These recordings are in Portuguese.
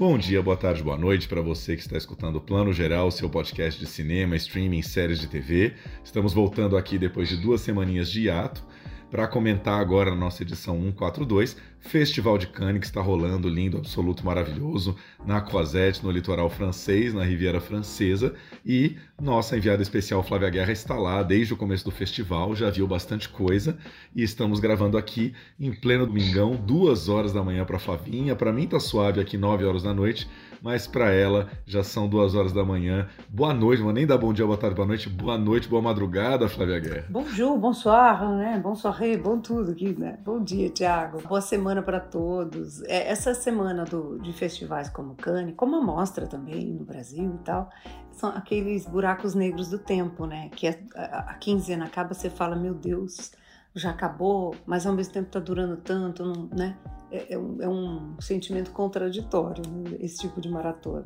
Bom dia, boa tarde, boa noite para você que está escutando o Plano Geral, seu podcast de cinema, streaming, séries de TV. Estamos voltando aqui depois de duas semaninhas de hiato para comentar agora na nossa edição 142 Festival de Cannes que está rolando, lindo, absoluto, maravilhoso, na Croisette, no litoral francês, na Riviera Francesa. E nossa enviada especial Flávia Guerra está lá desde o começo do festival, já viu bastante coisa. E estamos gravando aqui em pleno domingão, duas horas da manhã para Flavinha. Para mim tá suave aqui, nove horas da noite mas para ela já são duas horas da manhã. Boa noite, mas nem dá bom dia, boa tarde, boa noite. Boa noite, boa madrugada, Flávia Guerra. Bonjour, bonsoir, né? Bom soirée, bom tudo aqui, né? Bom dia, Tiago. Boa semana para todos. É, essa semana do, de festivais como Cannes, como a Mostra também no Brasil e tal, são aqueles buracos negros do tempo, né? Que a, a, a quinzena acaba, você fala, meu Deus, já acabou, mas ao mesmo tempo está durando tanto, não, né? É, é, um, é, sentimento contraditório, né? esse tipo de maratona.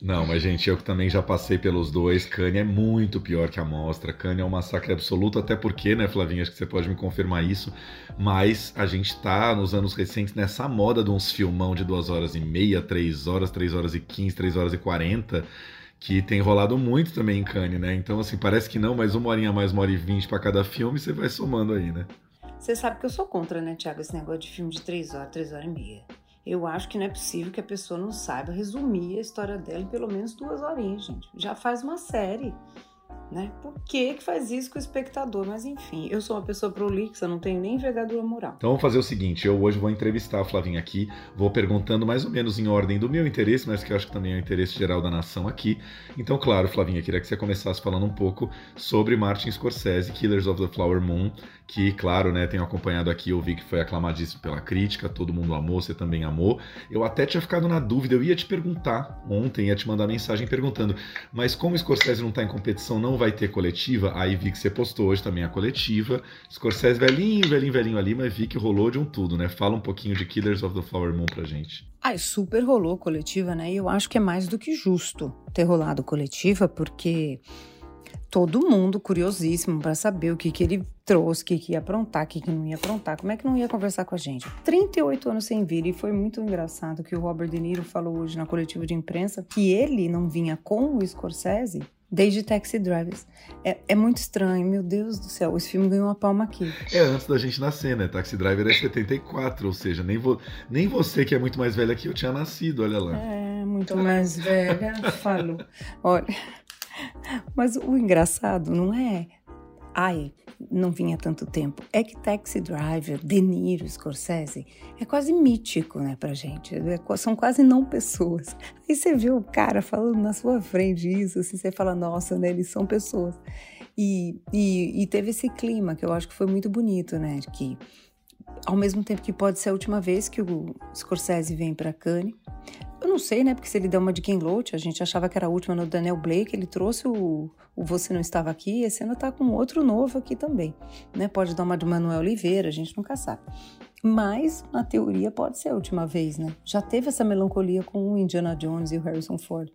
Não, mas gente, eu também já passei pelos dois, Cane é muito pior que a mostra. Cane é um massacre absoluto, até porque, né, Flavinha, acho que você pode me confirmar isso, mas a gente tá nos anos recentes nessa moda de uns filmão de duas horas e meia, três horas, três horas e quinze, três horas e quarenta que tem rolado muito também em Cannes, né? Então, assim, parece que não, mas uma horinha mais, uma hora e vinte para cada filme, você vai somando aí, né? Você sabe que eu sou contra, né, Tiago, esse negócio de filme de três horas, três horas e meia. Eu acho que não é possível que a pessoa não saiba resumir a história dela em pelo menos duas horinhas, gente. Já faz uma série né? Por que que faz isso com o espectador? Mas enfim, eu sou uma pessoa prolixa, não tenho nem envergadura moral. Então vamos fazer o seguinte, eu hoje vou entrevistar a Flavinha aqui, vou perguntando mais ou menos em ordem do meu interesse, mas que eu acho que também é o interesse geral da nação aqui. Então, claro, Flavinha, queria que você começasse falando um pouco sobre Martin Scorsese, Killers of the Flower Moon, que, claro, né, tenho acompanhado aqui, eu vi que foi aclamadíssimo pela crítica, todo mundo amou, você também amou. Eu até tinha ficado na dúvida, eu ia te perguntar ontem, ia te mandar mensagem perguntando, mas como o Scorsese não está em competição, não vai ter coletiva? Aí vi que você postou hoje também a coletiva. Scorsese velhinho, velhinho, velhinho ali, mas vi que rolou de um tudo, né? Fala um pouquinho de Killers of the Flower Moon pra gente. Ah, super rolou coletiva, né? E eu acho que é mais do que justo ter rolado coletiva, porque todo mundo curiosíssimo para saber o que, que ele trouxe, o que, que ia aprontar, o que, que não ia aprontar, como é que não ia conversar com a gente. 38 anos sem vir, e foi muito engraçado que o Robert De Niro falou hoje na coletiva de imprensa que ele não vinha com o Scorsese desde Taxi Drivers. É, é, muito estranho, meu Deus do céu, esse filme ganhou uma palma aqui. É antes da gente nascer, né? Taxi Driver é 74, ou seja, nem, vo, nem você que é muito mais velha que eu tinha nascido, olha lá. É, muito mais velha, falou. Olha. Mas o engraçado não é, ai, não vinha tanto tempo. É que Taxi Driver, De Niro, Scorsese, é quase mítico, né, pra gente. É, são quase não pessoas. Aí você vê o cara falando na sua frente isso, assim, você fala, nossa, né, eles são pessoas. E, e, e teve esse clima que eu acho que foi muito bonito, né, que ao mesmo tempo que pode ser a última vez que o Scorsese vem para Cannes, não sei, né? Porque se ele deu uma de Ken Loach, a gente achava que era a última no Daniel Blake, ele trouxe o, o Você Não Estava Aqui, e esse ano tá com outro novo aqui também, né? Pode dar uma de Manuel Oliveira, a gente nunca sabe. Mas, na teoria, pode ser a última vez, né? Já teve essa melancolia com o Indiana Jones e o Harrison Ford.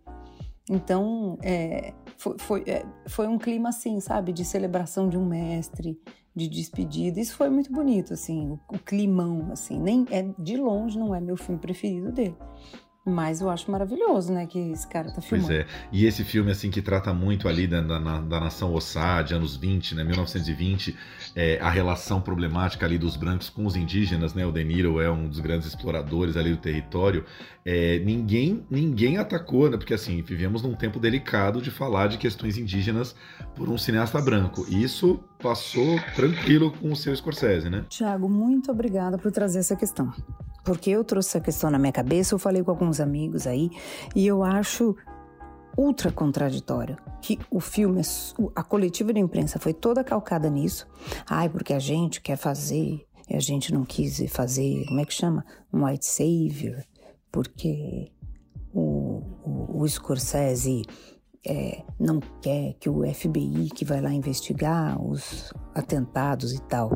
Então, é, foi, foi, é, foi um clima assim, sabe? De celebração de um mestre, de despedida. Isso foi muito bonito, assim, o, o climão, assim. Nem, é, de longe não é meu filme preferido dele. Mas eu acho maravilhoso, né, que esse cara tá filmando. Pois é. E esse filme, assim, que trata muito ali da, da, da nação Osage, anos 20, né, 1920, é, a relação problemática ali dos brancos com os indígenas, né, o De Niro é um dos grandes exploradores ali do território. É, ninguém, ninguém atacou, né, porque, assim, vivemos num tempo delicado de falar de questões indígenas por um cineasta branco. Isso passou tranquilo com o seu Scorsese, né? Tiago, muito obrigada por trazer essa questão porque eu trouxe essa questão na minha cabeça, eu falei com alguns amigos aí, e eu acho ultra contraditório que o filme, a coletiva de imprensa foi toda calcada nisso. Ai, porque a gente quer fazer, e a gente não quis fazer, como é que chama? Um white savior, porque o, o, o Scorsese é, não quer que o FBI, que vai lá investigar os atentados e tal,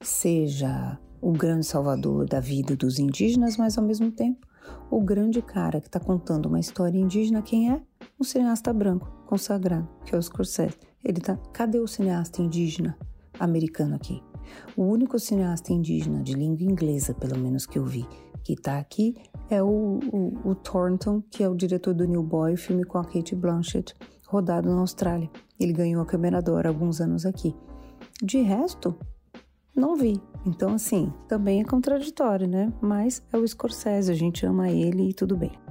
seja o grande salvador da vida dos indígenas, mas ao mesmo tempo o grande cara que está contando uma história indígena, quem é? Um cineasta branco, consagrado, que é o Scorsese. Ele tá. Cadê o cineasta indígena americano aqui? O único cineasta indígena de língua inglesa, pelo menos que eu vi, que está aqui é o, o, o, Thornton, que é o diretor do New Boy, filme com a Kate Blanchett, rodado na Austrália. Ele ganhou a Câmera alguns anos aqui. De resto, não vi. Então, assim, também é contraditório, né? Mas é o Scorsese, a gente ama ele e tudo bem.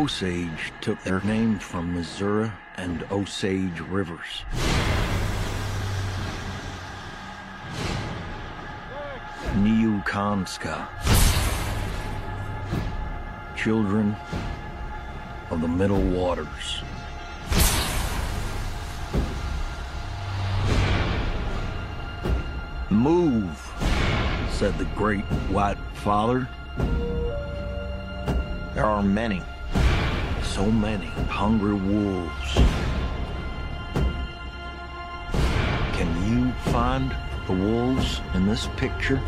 Osage took their name from Missouri and Osage rivers. Niukanska. Children of the Middle Waters. Move, said the great white father. There are many, so many hungry wolves. Can you find the wolves in this picture?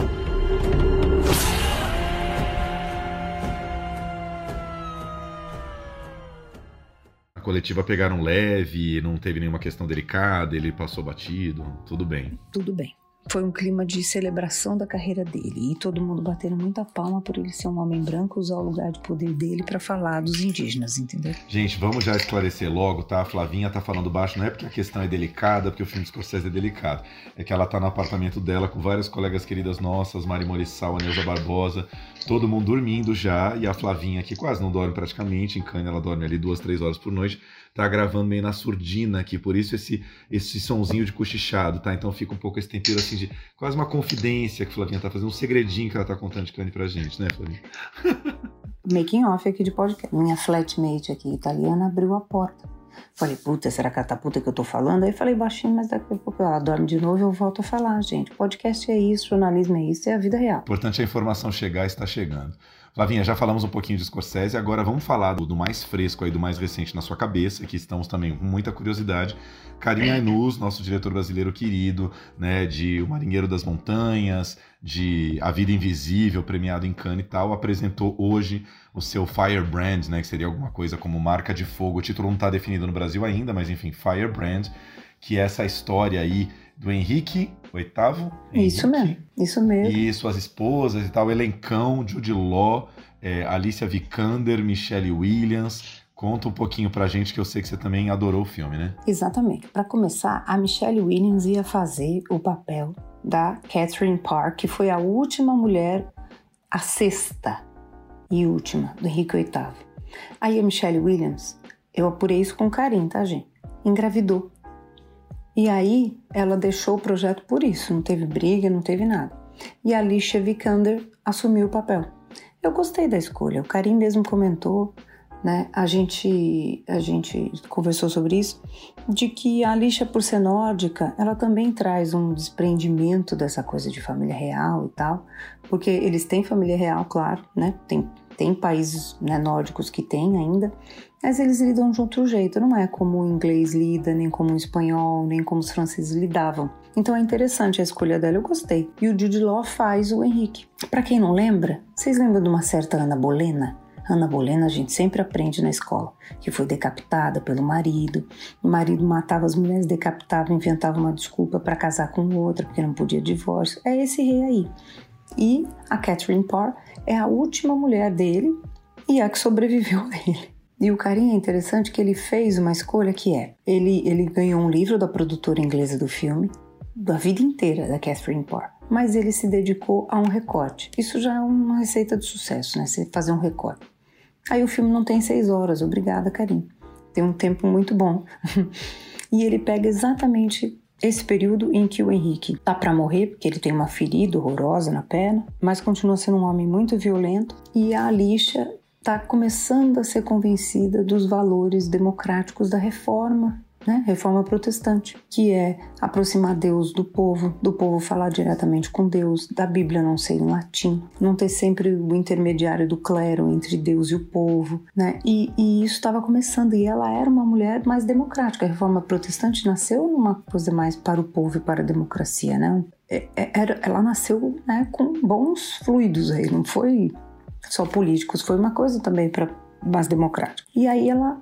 A coletiva pegaram leve, não teve nenhuma questão delicada, ele passou batido, tudo bem. Tudo bem. Foi um clima de celebração da carreira dele e todo mundo batendo muita palma por ele ser um homem branco usar o lugar de poder dele para falar dos indígenas, entendeu? Gente, vamos já esclarecer logo, tá? A Flavinha tá falando baixo, não é porque a questão é delicada, porque o filme de Scorsese é delicado. É que ela tá no apartamento dela com várias colegas queridas nossas, Mari Morissal, a Neuza Barbosa, todo mundo dormindo já, e a Flavinha, que quase não dorme praticamente, em Cannes ela dorme ali duas, três horas por noite, tá gravando meio na surdina aqui, por isso esse, esse sonzinho de cochichado, tá? Então fica um pouco esse tempero assim de quase uma confidência que a Flavinha tá fazendo, um segredinho que ela tá contando de Cannes pra gente, né, Flavinha? Making off aqui de podcast. Minha flatmate aqui, italiana, abriu a porta. Falei, puta, será que é a puta que eu tô falando? Aí falei baixinho, mas daqui a pouco ela dorme de novo e eu volto a falar, gente. Podcast é isso, jornalismo é isso, é a vida real. Importante a informação chegar e está chegando. Flavinha, já falamos um pouquinho de Scorsese, agora vamos falar do, do, mais fresco aí, do mais recente na sua cabeça, que estamos também com muita curiosidade. Karim Ainuz, nosso diretor brasileiro querido, né, de O Marinheiro das Montanhas, de A Vida Invisível, premiado em Cannes e tal, apresentou hoje o seu Firebrand, né, que seria alguma coisa como marca de fogo. O título não está definido no Brasil ainda, mas enfim, Firebrand, que é essa história aí do Henrique VIII. Isso mesmo, isso mesmo. E suas esposas e tal, elencão, Jude Law, é, Alicia Vikander, Michelle Williams. Conta um pouquinho pra gente que eu sei que você também adorou o filme, né? Exatamente. Para começar, a Michelle Williams ia fazer o papel da Catherine Parr, que foi a última mulher, a sexta e última do Henrique VIII. Aí a Michelle Williams, eu apurei isso com carinho, tá, gente? Engravidou. E aí ela deixou o projeto por isso, não teve briga, não teve nada. E a Alicia Vikander assumiu o papel. Eu gostei da escolha, o Karim mesmo comentou, né? A gente, a gente conversou sobre isso, de que a Alicia, por ser nórdica, ela também traz um desprendimento dessa coisa de família real e tal, porque eles têm família real, claro, né? Tem, tem países né, nórdicos que têm ainda, mas eles lidam de outro jeito, não é como o inglês lida, nem como o espanhol, nem como os franceses lidavam. Então é interessante a escolha dela, eu gostei. E o Jude Law faz o Henrique. Para quem não lembra, vocês lembram de uma certa Ana Bolena? Ana Bolena a gente sempre aprende na escola, que foi decapitada pelo marido. O marido matava as mulheres, decapitava, inventava uma desculpa para casar com outra, porque não podia divórcio. É esse rei aí. E a Catherine Parr é a última mulher dele e a que sobreviveu a ele. E o carinho é interessante que ele fez uma escolha que é: ele, ele ganhou um livro da produtora inglesa do filme, da vida inteira da Catherine Parr, mas ele se dedicou a um recorte. Isso já é uma receita de sucesso, né? Você fazer um recorte. Aí o filme não tem seis horas, obrigada, Karim. Tem um tempo muito bom. e ele pega exatamente esse período em que o Henrique tá para morrer, porque ele tem uma ferida horrorosa na perna, mas continua sendo um homem muito violento, e a Alicia está começando a ser convencida dos valores democráticos da reforma né? Reforma protestante, que é aproximar Deus do povo, do povo falar diretamente com Deus, da Bíblia não ser em latim, não ter sempre o intermediário do clero entre Deus e o povo, né? E, e isso estava começando e ela era uma mulher mais democrática. A Reforma protestante nasceu numa coisa mais para o povo e para a democracia, né? É, é, era, ela nasceu né, com bons fluidos aí, não foi só políticos, foi uma coisa também para mais democrática. E aí ela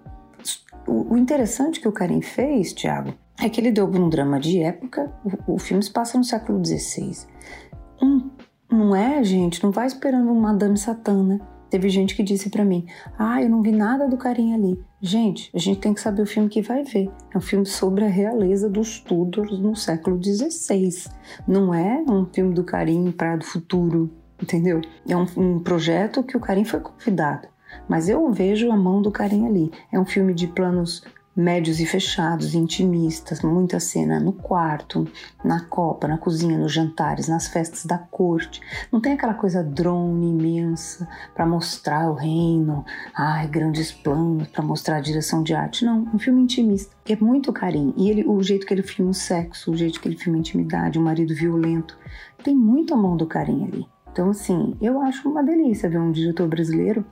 o, interessante que o Karim fez, Tiago, é que ele deu um drama de época. O, o filme se passa no século XVI. Um, não é, gente? Não vai esperando uma Madame Satã, né? Teve gente que disse para mim: Ah, eu não vi nada do Karim ali. Gente, a gente tem que saber o filme que vai ver. É um filme sobre a realeza dos Tudors no século XVI. Não é um filme do Karim para do futuro, entendeu? É um, um projeto que o Karim foi convidado. Mas eu vejo a mão do Karim ali. É um filme de planos médios e fechados, intimistas, muita cena no quarto, na copa, na cozinha, nos jantares, nas festas da corte. Não tem aquela coisa drone imensa para mostrar o reino, ai, grandes planos para mostrar a direção de arte. Não, um filme intimista. É muito carinho. E ele, o jeito que ele filma o sexo, o jeito que ele filma a intimidade, o marido violento, tem muito a mão do carinho ali. Então, assim, eu acho uma delícia ver um diretor brasileiro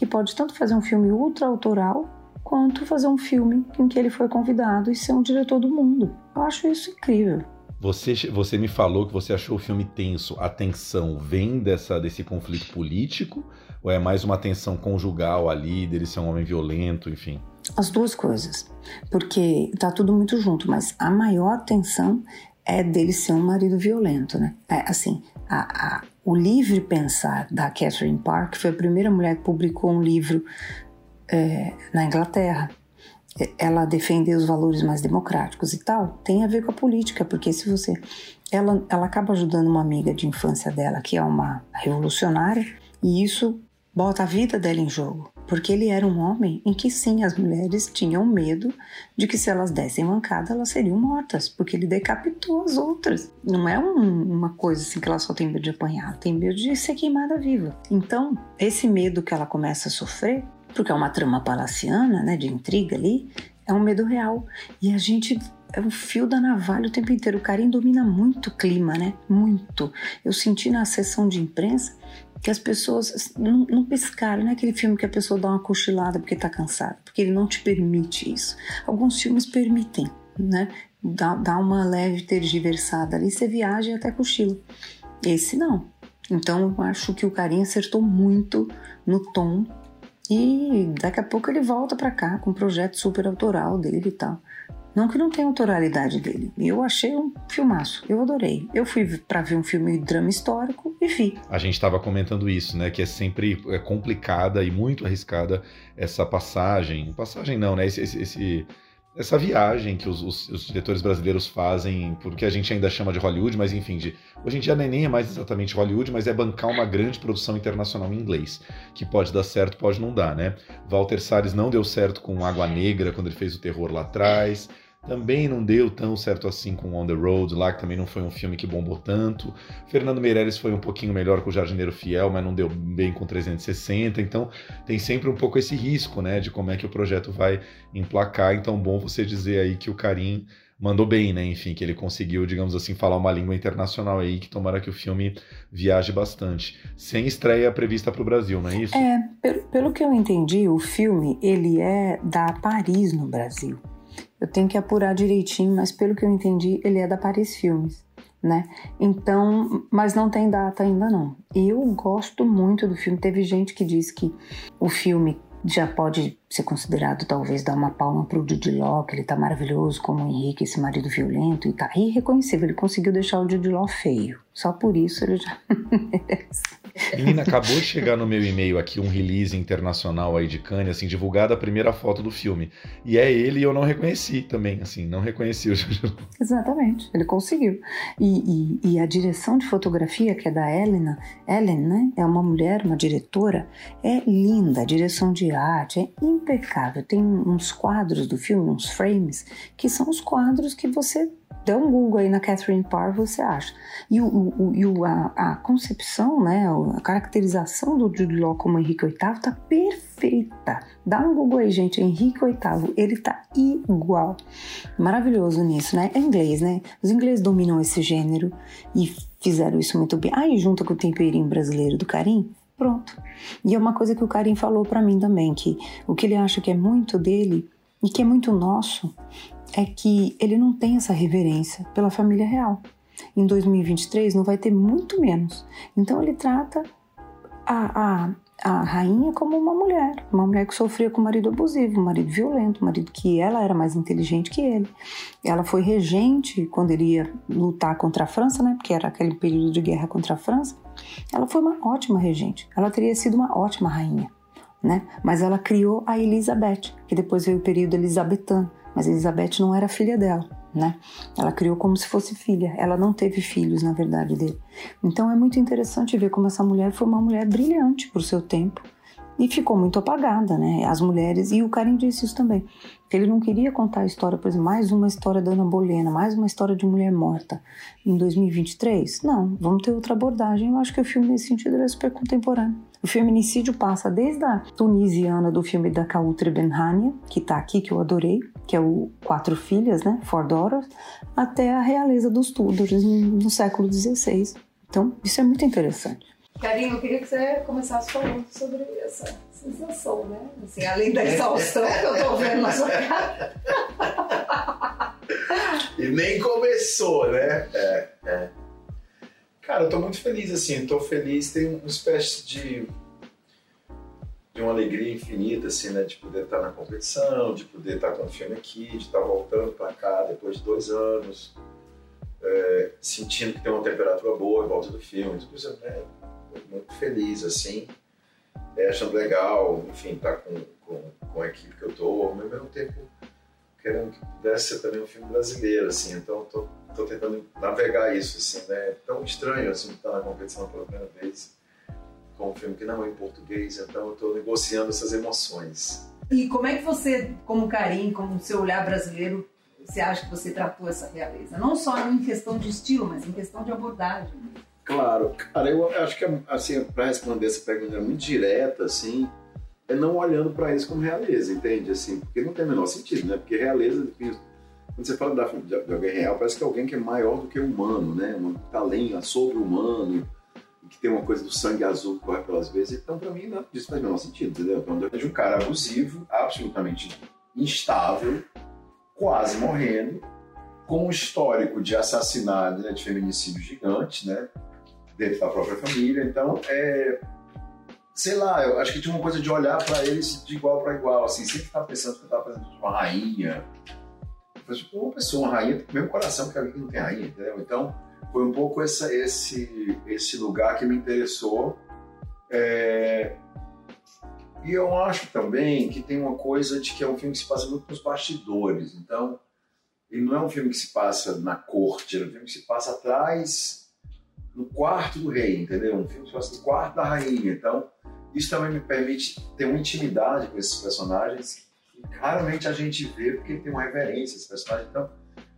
que pode tanto fazer um filme ultra autoral quanto fazer um filme em que ele foi convidado e ser um diretor do mundo. Eu acho isso incrível. Você, você me falou que você achou o filme tenso. A tensão vem dessa, desse conflito político ou é mais uma tensão conjugal ali, dele ser um homem violento, enfim? As duas coisas. Porque tá tudo muito junto, mas a maior tensão é dele ser um marido violento, né? É, assim, a, a, o Livre Pensar da Catherine Park foi a primeira mulher que publicou um livro é, na Inglaterra. Ela defendeu os valores mais democráticos e tal. Tem a ver com a política, porque se você. Ela, ela acaba ajudando uma amiga de infância dela, que é uma revolucionária, e isso bota a vida dela em jogo porque ele era um homem em que sim, as mulheres tinham medo de que se elas dessem mancada, elas seriam mortas, porque ele decapitou as outras. Não é um, uma coisa assim que ela só tem medo de apanhar, tem medo de ser queimada viva. Então, esse medo que ela começa a sofrer, porque é uma trama palaciana, né, de intriga ali, é um medo real. E a gente é um fio da navalha o tempo inteiro. O Karim domina muito o clima, né? Muito. Eu senti na sessão de imprensa que as pessoas não, não piscaram, não é aquele filme que a pessoa dá uma cochilada porque está cansada, porque ele não te permite isso. Alguns filmes permitem, né? Dá, dá uma leve tergiversada ali, você viaja e até cochila. Esse não. Então eu acho que o carinha acertou muito no tom e daqui a pouco ele volta para cá com um projeto super autoral dele e tal. Não que não tenha autoralidade dele. Eu achei um filmaço. Eu adorei. Eu fui para ver um filme de drama histórico e vi. A gente estava comentando isso, né? Que é sempre é complicada e muito arriscada essa passagem. Passagem não, né? Esse, esse, esse essa viagem que os, os, os, diretores brasileiros fazem, porque a gente ainda chama de Hollywood, mas enfim, de, hoje em dia nem é mais exatamente Hollywood, mas é bancar uma grande produção internacional em inglês, que pode dar certo, pode não dar, né? Walter Salles não deu certo com Água Negra quando ele fez o terror lá atrás. Também não deu tão certo assim com On the Road, lá que também não foi um filme que bombou tanto. Fernando Meirelles foi um pouquinho melhor com o Jardineiro Fiel, mas não deu bem com 360. Então tem sempre um pouco esse risco, né, de como é que o projeto vai emplacar. Então bom você dizer aí que o Karim mandou bem, né? Enfim, que ele conseguiu, digamos assim, falar uma língua internacional aí, que tomara que o filme viaje bastante. Sem estreia prevista para o Brasil, não é isso? É, pelo, pelo que eu entendi, o filme ele é da Paris no Brasil. Eu tenho que apurar direitinho, mas pelo que eu entendi, ele é da Paris Filmes, né? Então, mas não tem data ainda não. Eu gosto muito do filme. Teve gente que diz que o filme já pode ser considerado talvez dar uma palma pro Jude Law, que ele tá maravilhoso como o Henrique, esse marido violento e tá irreconhecível. Ele conseguiu deixar o Jude Law feio. Só por isso ele já merece. Menina, acabou de chegar no meu e-mail aqui um release internacional aí de Cannes, assim, divulgada a primeira foto do filme. E é ele e eu não reconheci também, assim, não reconheci o Exatamente, ele conseguiu. E, e, e, a direção de fotografia, que é da Helena, Ellen, né? É uma mulher, uma diretora, é linda, a direção de arte é impecável. Tem uns quadros do filme, uns frames, que são os quadros que você Dê um Google aí na Catherine Parr, você acha. E, o, o, e a, a, concepção, né, a caracterização do Jude Law como Henrique VIII tá perfeita. Dá um Google aí, gente, Henrique VIII, ele tá igual. Maravilhoso nisso, né? É inglês, né? Os ingleses dominam esse gênero e fizeram isso muito bem. Aí, junto com o temperinho brasileiro do Karim, pronto. E é uma coisa que o Karim falou para mim também, que o que ele acha que é muito dele e que é muito nosso é que ele não tem essa reverência pela família real. Em 2023 não vai ter muito menos. Então ele trata a, a, a rainha como uma mulher, uma mulher que sofria com marido abusivo, um marido violento, um marido que ela era mais inteligente que ele. Ela foi regente quando ele ia lutar contra a França, né? Porque era aquele período de guerra contra a França. Ela foi uma ótima regente. Ela teria sido uma ótima rainha, né? Mas ela criou a Elizabeth, que depois veio o período elizabetano mas Elizabeth não era filha dela, né? Ela criou como se fosse filha. Ela não teve filhos, na verdade, dele. Então é muito interessante ver como essa mulher foi uma mulher brilhante por seu tempo e ficou muito apagada, né? As mulheres, e o Karim disse isso também, ele não queria contar a história, por exemplo, mais uma história da Ana Bolena, mais uma história de mulher morta em 2023. Não, vamos ter outra abordagem. Eu acho que o filme, nesse sentido, é super contemporâneo. O feminicídio passa desde a tunisiana do filme da Kautre Benhania, que está aqui, que eu adorei, que é o Quatro Filhas, né, Four Daughters, até a realeza dos Tudors no século XVI. Então, isso é muito interessante. Carinho, eu queria que você começasse falando sobre essa sensação, né? Assim, além da exaustão que eu tô vendo na sua cara. e nem começou, né? É, é. Cara, eu tô muito feliz, assim, tô feliz, tem uma espécie de, de uma alegria infinita, assim, né, de poder estar na competição, de poder estar com o filme aqui, de estar voltando para cá depois de dois anos, é, sentindo que tem uma temperatura boa em volta do filme, isso, né, muito feliz, assim, é, achando legal, enfim, estar com, com, com a equipe que eu tô, ao mesmo tempo querendo que pudesse ser também um filme brasileiro, assim, então tô estou tentando navegar isso, assim, né? É tão estranho, assim, estar na competição pela primeira vez com um filme que não é em português, então eu negociando essas emoções. E como é que você, como Karim, como seu olhar brasileiro, você acha que você tratou essa realeza? Não só em questão de estilo, mas em questão de abordagem. Claro, cara, eu acho que assim, para responder essa pergunta muito direta, assim, é não olhando para isso como realeza, entende? Assim, porque não tem o menor sentido, né? Porque realeza, quando você fala da, de, alguém real, parece que é alguém que é maior do que humano, né? Um talento sobre-humano, que tem uma coisa do sangue azul que corre pelas vezes. Então, para mim, não, isso faz o menor sentido, entendeu? Então, eu vejo um cara abusivo, absolutamente instável, quase morrendo, com um histórico de assassinato, né, de feminicídio gigante, né? Dentro da própria família. Então, é. Sei lá, eu acho que tinha uma coisa de olhar para eles de igual para igual, assim, sempre estar pensando que eu estava fazendo uma rainha, foi tipo uma pessoa, uma rainha, com o mesmo coração que alguém que não tem rainha, entendeu? Então, foi um pouco essa, esse, esse lugar que me interessou. É... E eu acho também que tem uma coisa de que é um filme que se passa muito nos bastidores. Então, ele não é um filme que se passa na corte, é um filme que se passa atrás, no quarto do rei, entendeu? Um filme que passa no quarto da rainha. Então, isso também me permite ter uma intimidade com esses personagens raramente a gente vê porque tem uma reverência esse personagem. Então,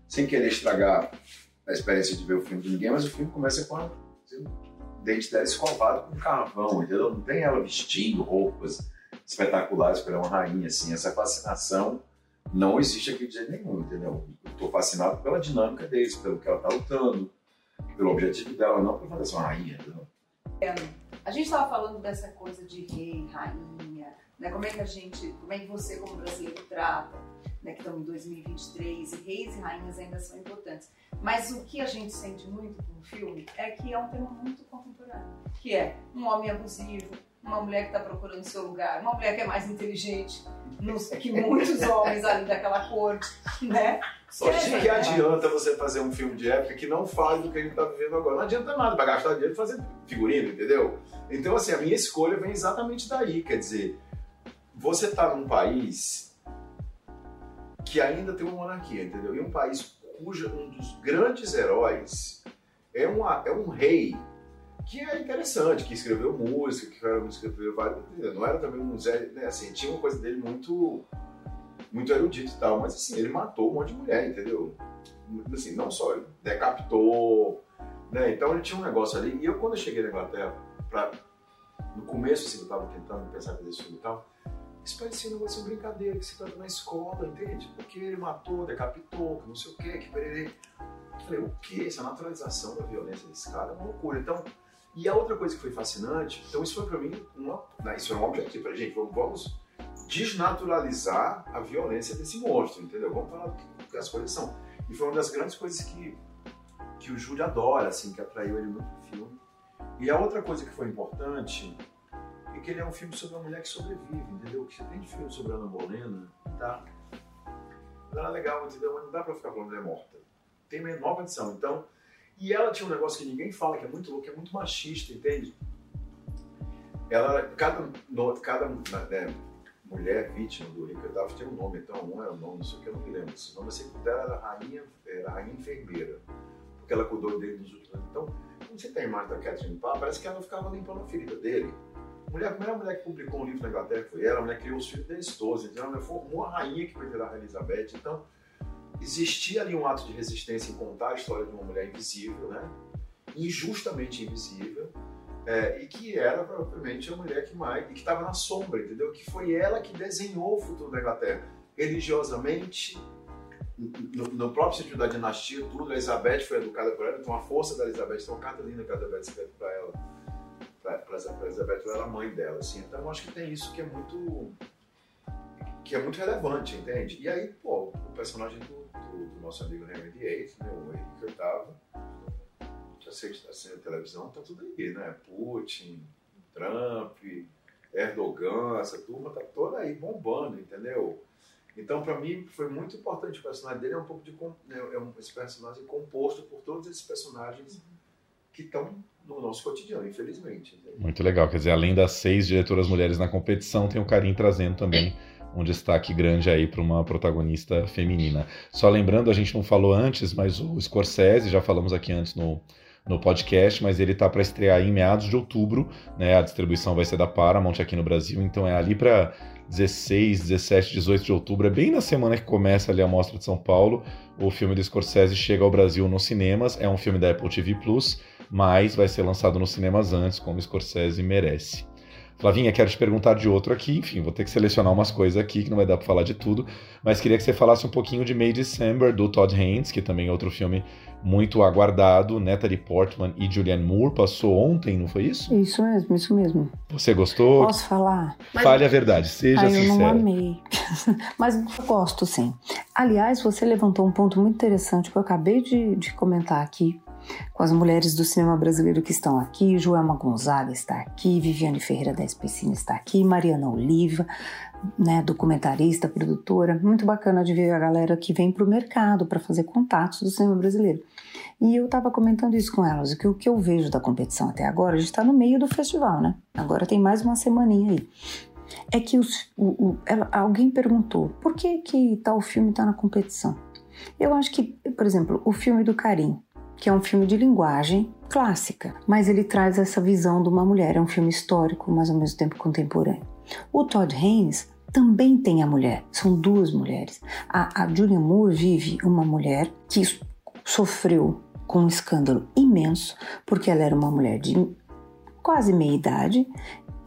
sem querer estragar a experiência de ver o filme de ninguém, mas o filme começa com a, assim, dente dela escovado com carvão, entendeu? Não tem ela vestindo roupas espetaculares para uma rainha, assim. Essa fascinação não existe aqui de jeito nenhum, entendeu? Eu estou fascinado pela dinâmica deles, pelo que ela está lutando, pelo objetivo dela, não por fazer uma rainha, entendeu? A gente estava falando dessa coisa de rei, rainha, né? Como é que a gente, como é que você como brasileiro trata, né, que estamos em 2023 e reis e rainhas ainda são importantes. Mas o que a gente sente muito com o filme é que é um tema muito contemporâneo, que é um homem abusivo, uma mulher que está procurando seu lugar, uma mulher que é mais inteligente que muitos homens ali daquela corte, né? Só que, que adianta você fazer um filme de época que não fale do que a gente está vivendo agora? Não adianta nada, vai gastar dinheiro fazendo figurino, entendeu? Então, assim, a minha escolha vem exatamente daí, quer dizer, você está num país que ainda tem uma monarquia, entendeu? E um país cujo um dos grandes heróis é, uma, é um rei que é interessante, que escreveu música, que escreveu vários. Não era também um Zé, né? Assim, tinha uma coisa dele muito muito erudito e tal, mas assim, ele matou um monte de mulher, entendeu? Assim, não só, ele decapitou, né? Então ele tinha um negócio ali. E eu, quando eu cheguei na Inglaterra, pra, no começo, assim, eu tava tentando pensar fazer esse filme e tal, isso parecia um negócio de brincadeira, que se trata na escola, entende? Porque ele matou, decapitou, que não sei o quê, que pererê. Eu falei, o que? Essa naturalização da violência desse cara é uma loucura. Então, e a outra coisa que foi fascinante, então isso foi para mim, uma, né, isso é um objetivo pra gente, vamos desnaturalizar a violência desse monstro, entendeu? Vamos falar do que as coisas são. E foi uma das grandes coisas que, que o Júlio adora, assim, que atraiu ele muito no filme. E a outra coisa que foi importante é que ele é um filme sobre uma mulher que sobrevive, entendeu? Que você tem de filme sobre Ana Bolena, tá? Não é legal, entendeu? Mas não dá pra ficar falando que ela é morta. Tem uma nova edição, então... E ela tinha um negócio que ninguém fala, que é muito louco, que é muito machista, entende? Ela, cada, cada né, mulher vítima do Richard Davis tinha um nome, então um era o nome, não sei o que, eu não me lembro. Esse nome assim, dela era rainha, era rainha enfermeira, porque ela cuidou dele nos últimos anos. Então, quando você tem a imagem da Catherine Parr, parece que ela ficava limpando a ferida dele. Mulher, a primeira mulher que publicou um livro na Inglaterra foi ela, a mulher criou os filhos desde 12, então ela formou a rainha que foi virar a Elizabeth. Então, existia ali um ato de resistência em contar a história de uma mulher invisível, né? injustamente invisível, é, e que era provavelmente a mulher que mais, que estava na sombra, entendeu? Que foi ela que desenhou o futuro da Inglaterra religiosamente, no, no próprio sentido da dinastia, tudo. A Elizabeth foi educada por ela, então a força da Elizabeth, tem uma carta linda que a Elizabeth escreve para ela, para Elizabeth, ela era a mãe dela, assim. Então eu acho que tem isso que é muito que é muito relevante, entende? E aí, pô, o personagem do, do, do nosso amigo Henry VIII, né, o Henrique VIII, assiste assim, a televisão, tá tudo aí, né? Putin, Trump, Erdogan, essa turma tá toda aí bombando, entendeu? Então, para mim, foi muito importante o personagem dele, é um pouco de. Né, é um, esse personagem composto por todos esses personagens que estão no nosso cotidiano, infelizmente. Entendeu? Muito legal, quer dizer, além das seis diretoras mulheres na competição, tem o Karim trazendo também um destaque grande aí para uma protagonista feminina. Só lembrando, a gente não falou antes, mas o Scorsese, já falamos aqui antes no, no podcast, mas ele tá para estrear em meados de outubro, né? A distribuição vai ser da Paramount aqui no Brasil, então é ali para 16, 17, 18 de outubro, é bem na semana que começa ali a Mostra de São Paulo. O filme do Scorsese chega ao Brasil nos cinemas, é um filme da Apple TV Plus, mas vai ser lançado nos cinemas antes, como Scorsese merece. Flavinha, quero te perguntar de outro aqui. Enfim, vou ter que selecionar umas coisas aqui que não vai dar para falar de tudo, mas queria que você falasse um pouquinho de May December do Todd Haynes, que também é outro filme muito aguardado. Natalie Portman e Julianne Moore passou ontem, não foi isso? Isso mesmo, isso mesmo. Você gostou? Posso falar? Fale a verdade, seja Ai, sincera. eu não amei, mas eu gosto sim. Aliás, você levantou um ponto muito interessante que eu acabei de, de comentar aqui com as mulheres do cinema brasileiro que estão aqui. Joelma Gonzaga está aqui, Viviane Ferreira da Especina está aqui, Mariana Oliva, né, documentarista, produtora. Muito bacana de ver a galera que vem para o mercado para fazer contatos do cinema brasileiro. E eu estava comentando isso com elas, que o que eu vejo da competição até agora, a gente está no meio do festival, né? Agora tem mais uma semaninha aí. É que os, o, o, ela, alguém perguntou por que, que tal filme está na competição. Eu acho que, por exemplo, o filme do Karim, que é um filme de linguagem clássica, mas ele traz essa visão de uma mulher, é um filme histórico, mas ao mesmo tempo contemporâneo. O Todd Haynes também tem a mulher, são duas mulheres. A, a Julia Moore vive uma mulher que sofreu com um escândalo imenso, porque ela era uma mulher de quase meia idade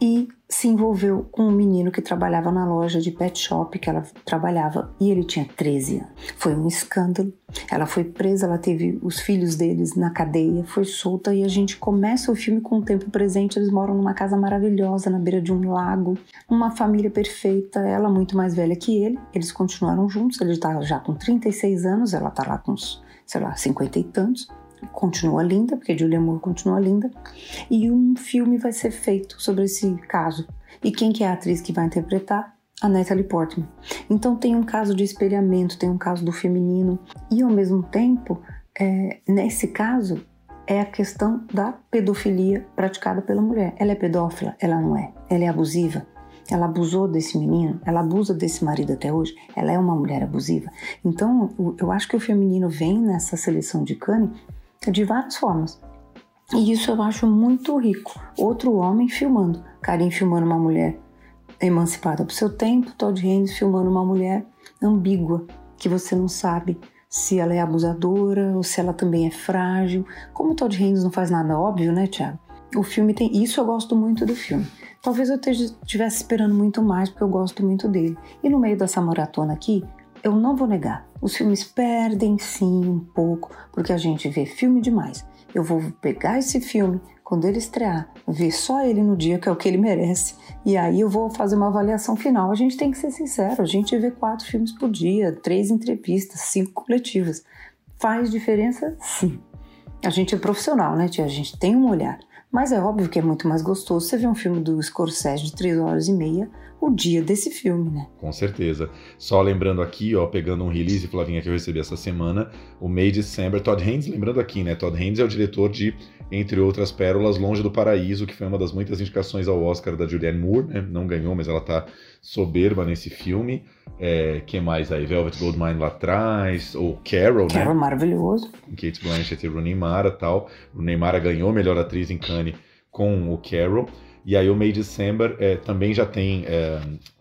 e se envolveu com um menino que trabalhava na loja de pet shop que ela trabalhava e ele tinha 13 anos. Foi um escândalo. Ela foi presa, ela teve os filhos deles na cadeia, foi solta e a gente começa o filme com o tempo presente. Eles moram numa casa maravilhosa na beira de um lago, uma família perfeita. Ela muito mais velha que ele. Eles continuaram juntos. Ele está já com 36 anos, ela está lá com uns, sei lá, 50 e tantos continua linda, porque Julia Moore continua linda, e um filme vai ser feito sobre esse caso. E quem que é a atriz que vai interpretar? A Natalie Portman. Então tem um caso de espelhamento, tem um caso do feminino, e ao mesmo tempo, é, nesse caso, é a questão da pedofilia praticada pela mulher. Ela é pedófila? Ela não é. Ela é abusiva? Ela abusou desse menino? Ela abusa desse marido até hoje? Ela é uma mulher abusiva? Então, eu acho que o feminino vem nessa seleção de Cannes de várias formas. E isso eu acho muito rico. Outro homem filmando, Karim filmando uma mulher emancipada para o seu tempo, Todd Haynes filmando uma mulher ambígua, que você não sabe se ela é abusadora ou se ela também é frágil. Como Todd Haynes não faz nada óbvio, né, Tiago? O filme tem. Isso eu gosto muito do filme. Talvez eu estivesse esperando muito mais, porque eu gosto muito dele. E no meio dessa maratona aqui, eu não vou negar, os filmes perdem sim um pouco, porque a gente vê filme demais. Eu vou pegar esse filme, quando ele estrear, ver só ele no dia, que é o que ele merece, e aí eu vou fazer uma avaliação final. A gente tem que ser sincero, a gente vê quatro filmes por dia, três entrevistas, cinco coletivas. Faz diferença? Sim. A gente é profissional, né, tia? A gente tem um olhar. Mas é óbvio que é muito mais gostoso você ver um filme do Scorsese de três horas e meia o dia desse filme, né? Com certeza. Só lembrando aqui, ó, pegando um release, Flavinha, que eu recebi essa semana, o May December, Todd Haynes, lembrando aqui, né? Todd Haynes é o diretor de, entre outras pérolas, Longe do Paraíso, que foi uma das muitas indicações ao Oscar da Julianne Moore, né? Não ganhou, mas ela tá soberba nesse filme. É, que mais aí? Velvet Goldmine lá atrás, ou Carol, Carol né? Carol, maravilhoso. Kate Blanchett e Rooney Mara tal. Rooney Mara ganhou melhor atriz em Cannes com o Carol. E aí o May December é, também já tem é,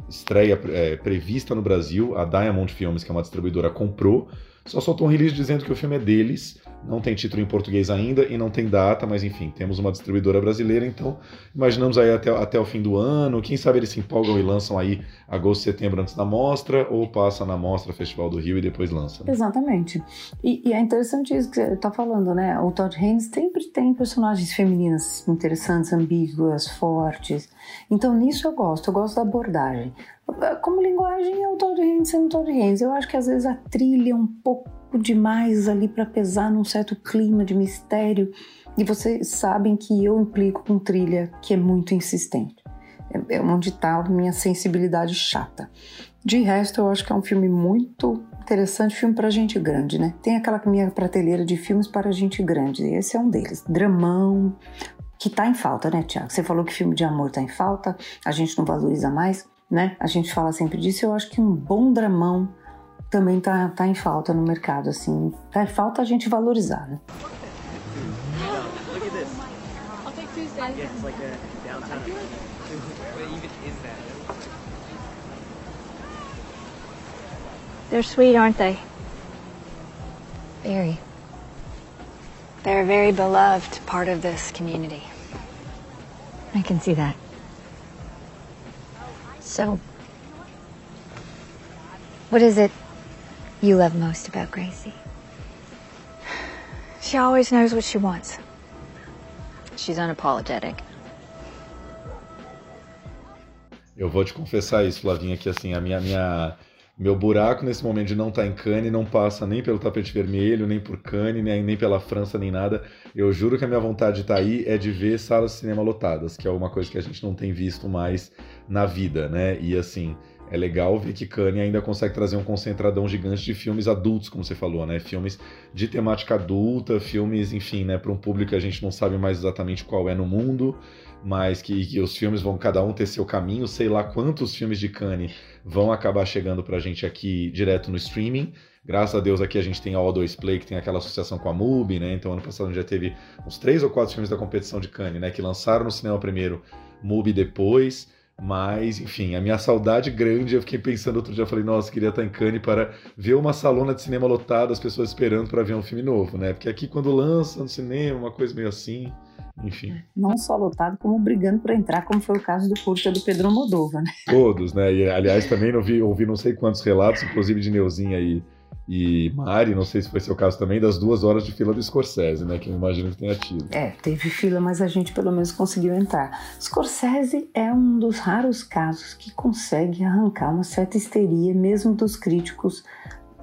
estreia é, prevista no Brasil. A Diamond Films, que é uma distribuidora, comprou. Só soltou um release dizendo que o filme é deles não tem título em português ainda e não tem data, mas enfim, temos uma distribuidora brasileira, então imaginamos aí até, até o fim do ano. Quem sabe eles se empolgam e lançam aí agosto, setembro antes da mostra, ou passa na mostra Festival do Rio e depois lança. Né? Exatamente. E, e, é interessante isso que você está falando, né? O Todd Haynes sempre tem personagens femininas interessantes, ambíguas, fortes. Então nisso eu gosto, eu gosto da abordagem. Como linguagem é o Todd Haynes sendo Todd Haynes. Eu acho que às vezes a trilha um pouco demais ali para pesar num certo clima de mistério. E vocês sabem que eu implico com trilha que é muito insistente. É, é onde está minha sensibilidade chata. De resto, eu acho que é um filme muito interessante, filme para gente grande, né? Tem aquela minha prateleira de filmes para gente grande. Esse é um deles. Dramão, que tá em falta, né, Tiago? Você falou que filme de amor tá em falta, a gente não valoriza mais, né? A gente fala sempre disso. Eu acho que um bom dramão também tá, tá em falta no mercado, assim. Tá em falta a gente valorizar, né? They're sweet, aren't they? Very. They're a very beloved part of this community. I can see that. So, what is it you love most about Gracie? She always knows what she wants. She's unapologetic. Eu vou te confessar isso, Flavinha, que assim, a minha, minha, meu buraco nesse momento de não estar tá em Cannes não passa nem pelo tapete vermelho, nem por Cannes, nem, nem pela França, nem nada. Eu juro que a minha vontade de estar tá aí é de ver salas de cinema lotadas, que é uma coisa que a gente não tem visto mais na vida, né? E assim, é legal ver que Kanye ainda consegue trazer um concentradão gigante de filmes adultos, como você falou, né? Filmes de temática adulta, filmes, enfim, né, para um público que a gente não sabe mais exatamente qual é no mundo, mas que, que, os filmes vão cada um ter seu caminho. Sei lá quantos filmes de Kanye vão acabar chegando para a gente aqui direto no streaming. Graças a Deus aqui a gente tem a O2 Play, que tem aquela associação com a MUBI, né? Então ano passado já teve uns três ou quatro filmes da competição de Cannes, né? Que lançaram no cinema primeiro, MUBI depois. Mas, enfim, a minha saudade grande, eu fiquei pensando outro dia, eu falei, nossa, queria estar em Cannes para ver uma salona de cinema lotada, as pessoas esperando para ver um filme novo, né? Porque aqui quando lança no cinema, uma coisa meio assim, enfim. Não só lotado, como brigando para entrar, como foi o caso do curta do Pedro Moldova, né? Todos, né? E, aliás, também ouvi, ouvi não sei quantos relatos, inclusive de Neuzinha aí e Mari, não sei se foi seu caso também, das duas horas de fila do Scorsese, né? Que eu imagino que tenha tido. É, teve fila, mas a gente pelo menos conseguiu entrar. Scorsese é um dos raros casos que consegue arrancar uma certa histeria, mesmo dos críticos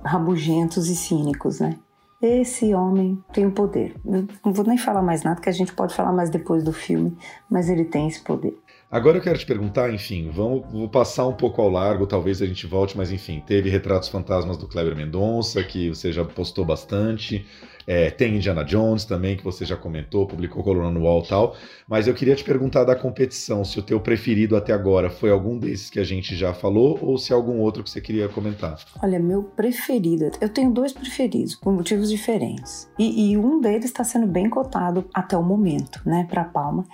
rabugentos e cínicos, né? Esse homem tem o poder. Eu não vou nem falar mais nada, que a gente pode falar mais depois do filme, mas ele tem esse poder. Agora eu quero te perguntar, enfim, vamos vou passar um pouco ao largo, talvez a gente volte, mas enfim, teve Retratos Fantasmas do Kleber Mendonça, que você já postou bastante. É, tem Indiana Jones também, que você já comentou, publicou coluna no Wall e tal. Mas eu queria te perguntar da competição, se o teu preferido até agora foi algum desses que a gente já falou ou se algum outro que você queria comentar. Olha, meu preferido, eu tenho dois preferidos, por motivos diferentes. E, e um deles está sendo bem cotado até o momento, né, para Palma,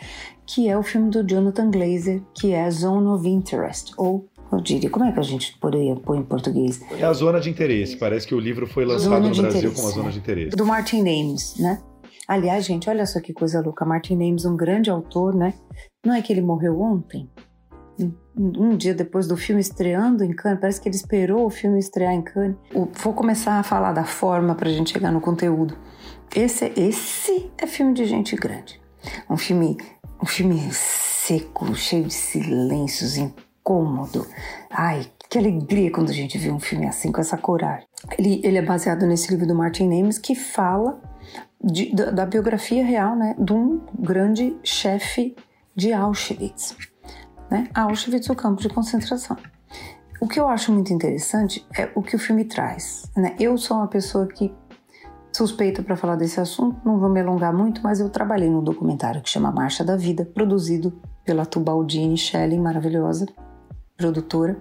que é o filme do Jonathan Glazer, que é Zone of Interest, ou eu diria, como é que a gente poderia pôr em português? É a zona de interesse. Parece que o livro foi lançado Zona no Brasil interesse, como a zona é. de interesse. Do Martin Ames, né? Aliás, gente, olha só que coisa louca. Martin Ames, um grande autor, né? Não é que ele morreu ontem? Um, dia depois do filme estreando em Cannes, parece que ele esperou o filme estrear em Cannes. Vou começar a falar da forma pra gente chegar no conteúdo. Esse, esse é filme de gente grande. Um filme, um filme seco, cheio de silêncios, incômodo. Ai, que alegria quando a gente vê um filme assim, com essa coragem. Ele, ele é baseado nesse livro do Martin Ames que fala de- da, da biografia real, né, de um grande chefe de Auschwitz, né? Auschwitz, o campo de concentração. O que eu acho muito interessante é o que o filme traz, né? Eu sou uma pessoa que suspeita para falar desse assunto, não vou me alongar muito, mas eu trabalhei num documentário que chama Marcha da Vida, produzido pela Tubaldini Shelley, maravilhosa produtora,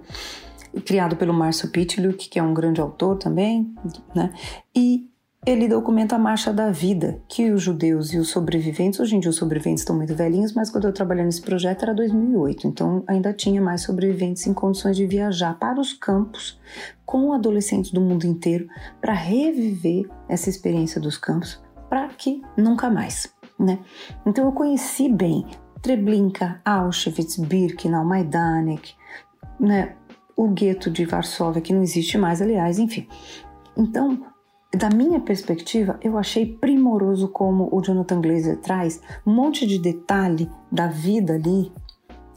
e criado pelo Márcio Pitluck, que é um grande autor também, né? E ele documenta a marcha da vida, que os judeus e os sobreviventes, hoje em dia os sobreviventes estão muito velhinhos, mas quando eu trabalhei nesse projeto era 2008, então ainda tinha mais sobreviventes em condições de viajar para os campos com adolescentes do mundo inteiro para reviver essa experiência dos campos, para que nunca mais, né? Então eu conheci bem Treblinka, Auschwitz, Birkenau, Majdanek, né? O gueto de Varsóvia, que não existe mais, aliás, enfim. Então, da minha perspectiva, eu achei primoroso como o Jonathan Glazer traz um monte de detalhe da vida ali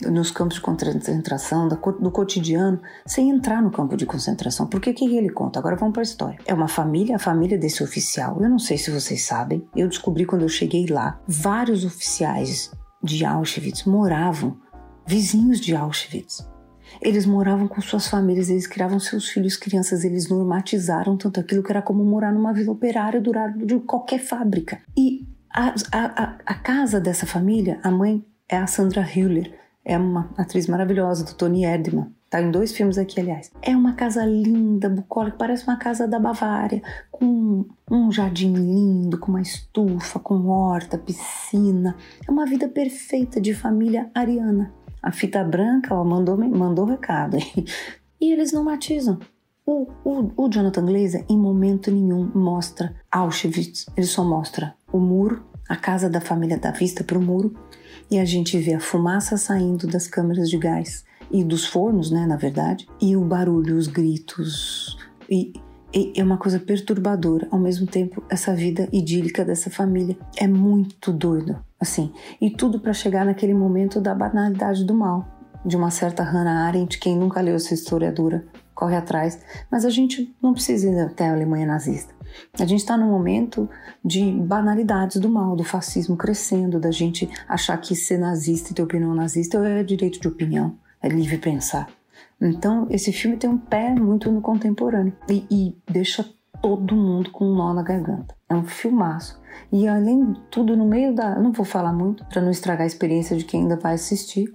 nos campos de concentração, do cotidiano, sem entrar no campo de concentração. Porque o que ele conta? Agora vamos para a história. É uma família, a família desse oficial. Eu não sei se vocês sabem, eu descobri quando eu cheguei lá, vários oficiais de Auschwitz moravam vizinhos de Auschwitz. Eles moravam com suas famílias, eles criavam seus filhos, crianças, eles normatizaram tanto aquilo que era como morar numa vila operária do lado de qualquer fábrica. E a, a, a, casa dessa família, a mãe é a Sandra Hüller, é uma atriz maravilhosa do Tony Erdmann. Tá em dois filmes aqui, aliás. É uma casa linda, bucólica, parece uma casa da Bavária, com um jardim lindo, com uma estufa, com horta, piscina. É uma vida perfeita de família ariana. A fita branca, ó, mandou, mandou recado. E eles não matizam. O, o, o Jonathan Glazer, em momento nenhum, mostra Auschwitz. Ele só mostra o muro, a casa da família dá vista para o muro, e a gente vê a fumaça saindo das câmeras de gás e dos fornos, né, na verdade, e o barulho, os gritos. E, e é uma coisa perturbadora. Ao mesmo tempo, essa vida idílica dessa família é muito doido, assim. E tudo para chegar naquele momento da banalidade do mal, de uma certa Hannah Arendt. Quem nunca leu essa historiadora corre atrás. Mas a gente não precisa ir até a Alemanha nazista. A gente está num momento de banalidades do mal, do fascismo crescendo, da gente achar que ser nazista e ter opinião nazista é direito de opinião, é livre pensar. Então, esse filme tem um pé muito no contemporâneo e, e deixa todo mundo com um nó na garganta. É um filmaço. E além de tudo, no meio da. Não vou falar muito para não estragar a experiência de quem ainda vai assistir,